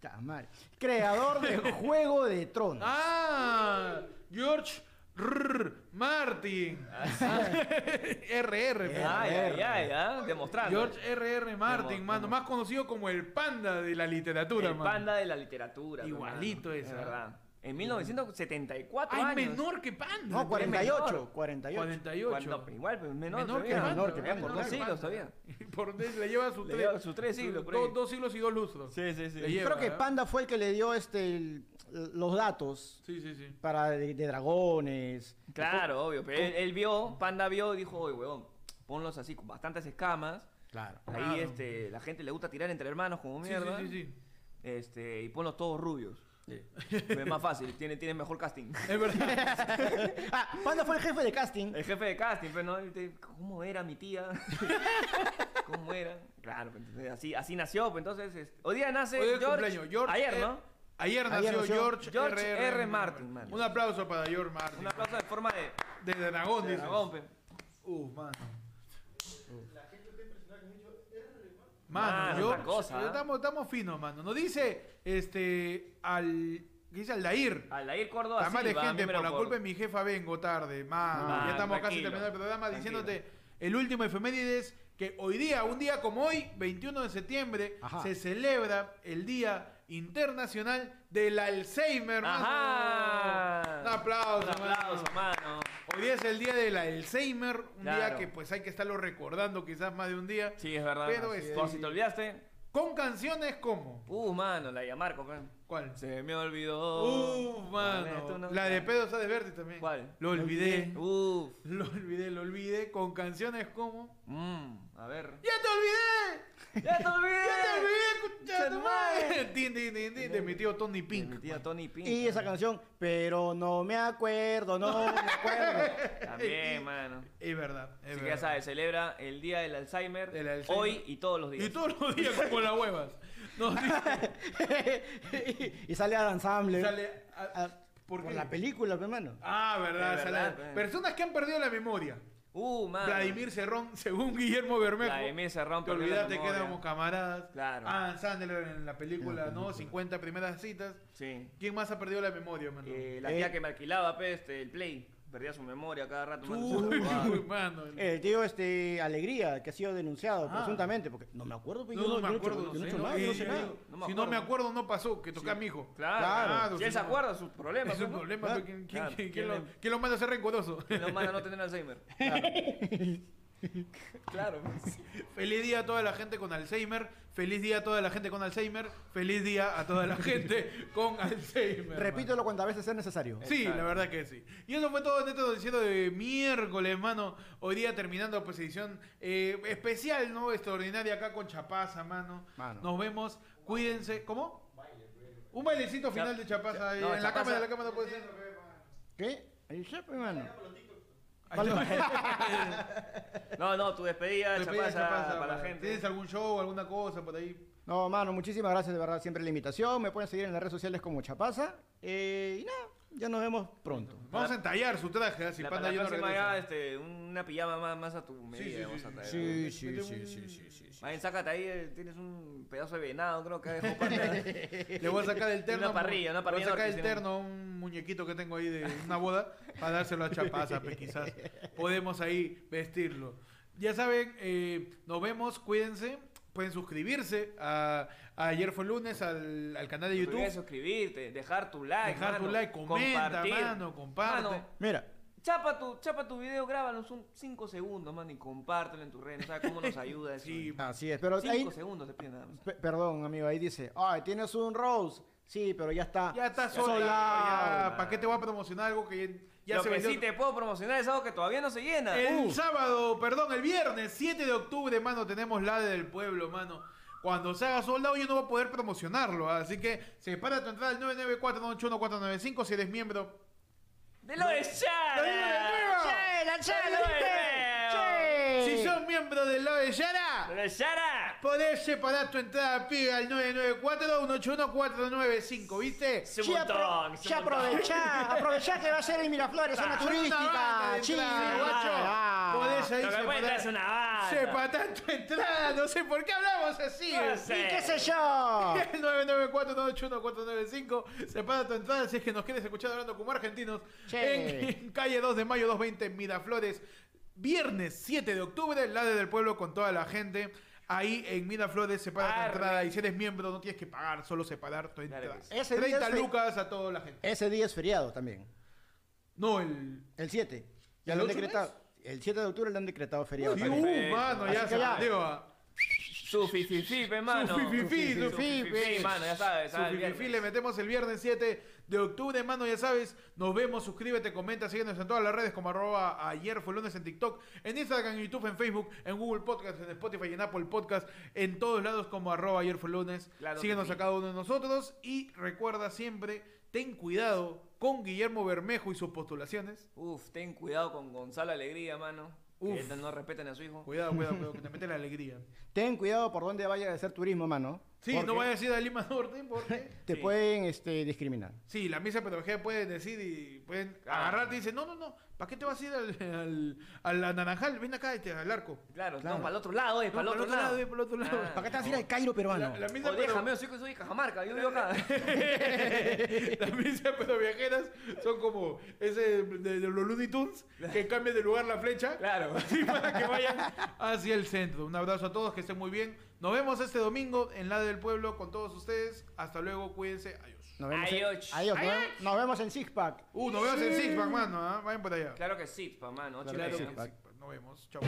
Ta madre. Creador de *laughs* Juego de Tronos. Ah, George R. Martin. *laughs* RR. Ay, ay, ay, ah, demostrando. George R.R. Martin, mano, más conocido como el panda de la literatura, el mano. panda de la literatura. Igualito Es ¿ah? verdad. En 1974 Ay, años. menor que panda. No, tío. 48. menor. 48. 48. Cuando- igual, menor, Menor que. Panda, menor que Panda, por dos siglos todavía. *laughs* Por le lleva sus Le tres, lleva sus tres siglos, dos, dos siglos y dos lustros. Sí, sí, sí. Le lleva, Creo que ¿eh? Panda fue el que le dio este el- los datos Sí, sí, sí. para de, de dragones. Claro, obvio. Pero él, él vio, Panda vio y dijo, oye, huevón, ponlos así con bastantes escamas. Claro. Ahí Claro. este, la gente le gusta tirar entre hermanos como Sí, mierda. sí, sí, sí. Este, y ponlos todos rubios. *laughs* es más fácil, tiene, tiene mejor casting. Es verdad. *laughs* Ah, Panda fue el jefe de casting. El jefe de casting, pero no, Y te- ¿cómo era mi tía? *laughs* ¿Cómo era? Claro, pues, entonces, así, así nació, pues entonces, este, hoy día nace Hoy es el George, cumpleaños. George ayer, R- ¿no? Ayer nació, Ayer nació George, George R. R. Martin. Un aplauso para George Martin. Un aplauso de forma de, De dragón, de dices. dragón, pe. Uf, mano. Mano, Mano, otra George, cosa, ¿ah? estamos, estamos finos, mano. Nos dice, este, al, ¿qué dice? Aldair. Aldair Córdoba Está mal de gente, por la culpa de mi jefa vengo tarde. Mano, ya estamos casi terminando el programa tranquilo. diciéndote el último efemérides que hoy día, un día como hoy, 21 de septiembre, Ajá. se celebra el Día Internacional del Alzheimer, mano. Ajá. Un aplauso, Un aplauso, mano. mano. Hoy día es el día del Alzheimer, un día que pues hay que estarlo recordando quizás más de un día. Sí, es verdad. Pero este- Por si te olvidaste. Con canciones como... Uh, mano, la de Marco. ¿Cuál? Se me olvidó. Uh, mano. No- La de Pedro Sáenz Verde también. ¿Cuál? Lo olvidé. Uf. *laughs* Lo olvidé, lo olvidé. Con canciones como... Mm, a ver. ¡Ya te olvidé! ¡Ya te olvidé! ¡Ya te olvidé! Tin, tin, tin, tin, De mi tío Tony Pink. Mi tía Tony Pink. Y esa canción, pero no me acuerdo, no me acuerdo. *laughs* También, mano. Es verdad. Es Así que ya sabes, celebra el día del Alzheimer, Del Alzheimer. hoy y todos los días. Y todos los días como las huevas. Nos *laughs* dice- y sale al ensamble. sale a- Ah, ¿Por por qué? la película, mi hermano. Ah, verdad. Es sale- verdad, pues. Personas que han perdido la memoria. Uh, mano. Vladimir Cerrón, *laughs* según Guillermo Bermejo. Vladimir Cerrón Te olvidaste que éramos camaradas. Claro. Ah, Sandler en la película, ¿no? 50 primeras citas. Sí. ¿Quién más ha perdido la memoria, mano? Eh, la Eh. tía que me alquilaba, pe, este, el Play. Perdía su memoria cada rato. Uy, uy, mano. El tío este Alegría, que ha sido denunciado Ah. presuntamente, porque no me acuerdo, pues, No, yo no me acuerdo. yo no sí, nada, no sé nada. No si no me acuerdo, no pasó, que toca a mi hijo. Claro, Claro, Si él sí, se acuerda, sus problemas. Es un problema. Claro. ¿Quién, quién- Claro. quién- ¿Quién quién lo, quién lo manda a ser rencoroso? Que Los manda a no tener Alzheimer. *laughs* claro. *laughs* Feliz día a toda la gente con Alzheimer. Feliz día a toda la gente con Alzheimer. Feliz día a toda la gente *laughs* con Alzheimer. Repítelo cuantas veces sea necesario. Sí, Exacto. la verdad que sí. Y eso fue todo en este noticiero de miércoles, mano. Hoy día terminando pues edición eh, especial, ¿no? Extraordinaria acá con Chapaza, mano. Mano. Nos vemos. Cuídense. ¿Cómo? Un bailecito final de Chapaza. no, en la cámara, en la cámara puede ser. ¿Qué? Ahí está, pues, hermano. *laughs* No, no, tu despedida, chapaza, Chapaza, para la gente. ¿Tienes algún show, alguna cosa por ahí? No, mano, muchísimas gracias de verdad siempre la invitación. Me pueden seguir en las redes sociales como Chapaza. Eh, y nada, ya nos vemos pronto. Vamos a entallar su traje, ¿eh? si La, Panda para la próxima ya, este, una pijama más, más a tu medida sí, vamos sí, a traer. Sí, sí, sí, un- sí, sí, sí, sí. Más bien, sácate ahí, eh, tienes un pedazo de venado, creo que dejó Panda. Le voy a sacar el *laughs* terno. Una parrilla, una le Voy parrilla a sacar el terno un muñequito que tengo ahí de una boda para dárselo a Chapaza, quizás podemos ahí vestirlo. Ya saben, eh, nos vemos, cuídense. pueden suscribirse a Ayer fue lunes al, al canal de YouTube. suscribirte, dejar tu like, Dejar tu mano, like, comenta, compartir. mano, comparte. Mano, Mira, chapa tu, chapa tu video, grábanos un 5 segundos, mano, y compártelo en tus redes. ¿Sabes cómo nos *laughs* ayuda eso? Sí, así es. Pero 5 ahí, segundos te piden nada más. pe- perdón, amigo, ahí dice, ay, tienes un Rose. Sí, pero ya está. Ya está sola. ¿Para qué te voy a promocionar algo que ya, ya Lo se que vendió? sí te puedo promocionar es algo que todavía no se llena. El Uh. sábado, perdón, el viernes 7 de octubre, mano, tenemos la del pueblo, mano. Cuando se haga soldado yo no voy a poder promocionarlo, así que separa tu entrada al 994 si eres miembro. ¡De lo de chela, ¡De lo de viste! Feo! Si sos miembro de de ¡De Yara, Chara! podés separar tu entrada piga al 994-181-495, ¿viste? Es un Sí, apro- montón, es un sí, montón. aprovechá, *laughs* aprovechá que va a ser en Miraflores, zona turística. entrada, guacho. Podés ahí Lo que puede separar, es una banda. separar tu entrada, no sé por qué hablamos así. No sé. ¿Y qué sé yo? *laughs* El 994-981-495 Separa tu entrada si es que nos quieres escuchar hablando como argentinos Sí. en, en calle 2 de mayo 220 en Miraflores Viernes 7 de octubre La de del pueblo con toda la gente Ahí en Miraflores separa tu Arre. entrada Y si eres miembro no tienes que pagar Solo separar tu entrada. Ese día 30 es fe- lucas a toda la gente Ese día es feriado también. No, el... El 7. Ya ¿El lo han decretado. El 7 de octubre le han decretado feriado. Uy, uh, mano, ya se ya. a... Su fififi, mano. Su fififi, Su fififi, mano, ya sabes. Su fififi le metemos el viernes 7 de octubre, mano, ya sabes. Nos vemos, suscríbete, comenta, síguenos en todas las redes como arroba ayer fue lunes en TikTok, en Instagram, en YouTube, en Facebook, en Google Podcast, en Spotify y en Apple Podcast, en todos lados como arroba ayer fue lunes. Claro síguenos sí. a cada uno de nosotros y recuerda siempre, ten cuidado con Guillermo Bermejo y sus postulaciones. Uf, ten cuidado con Gonzalo Alegría, mano. Uf. Que no respeten a su hijo. Cuidado, cuidado, cuidado, que te mete la alegría. Ten cuidado por dónde vaya a hacer turismo, mano. Sí, porque no vayas a ir a Lima *laughs* Norte porque... *laughs* Te Sí. pueden este, discriminar. Sí, la misa pedagogía pueden decir y pueden Claro. agarrarte y dicen, no, no, no, ¿para qué te vas a ir al, al, al Anaranjal? Ven acá este, al arco. Claro, Claro. no, para el otro lado, eh, No, para el otro, lado. eh, para el otro lado. Ah. ¿Para qué te vas a ir al Cairo peruano? La, la misa O pero- déjame, soy, soy de Cajamarca, yo vivo acá. *laughs* Las misas pero viajeras son como ese de, de los Looney Tunes que cambian de lugar la flecha. Claro. Así para que vayan hacia el centro. Un abrazo a todos, que estén muy bien. Nos vemos este domingo en la del pueblo con todos ustedes. Hasta luego, cuídense. Adiós. Nos vemos, en, Adiós. adiós, nos vemos- nos vemos en Six Pack. Uh, nos vemos en Sixpack, mano. ¿ah? Vayan por allá. Claro que sí, pa, mano. Claro que. Nos vemos. Chao.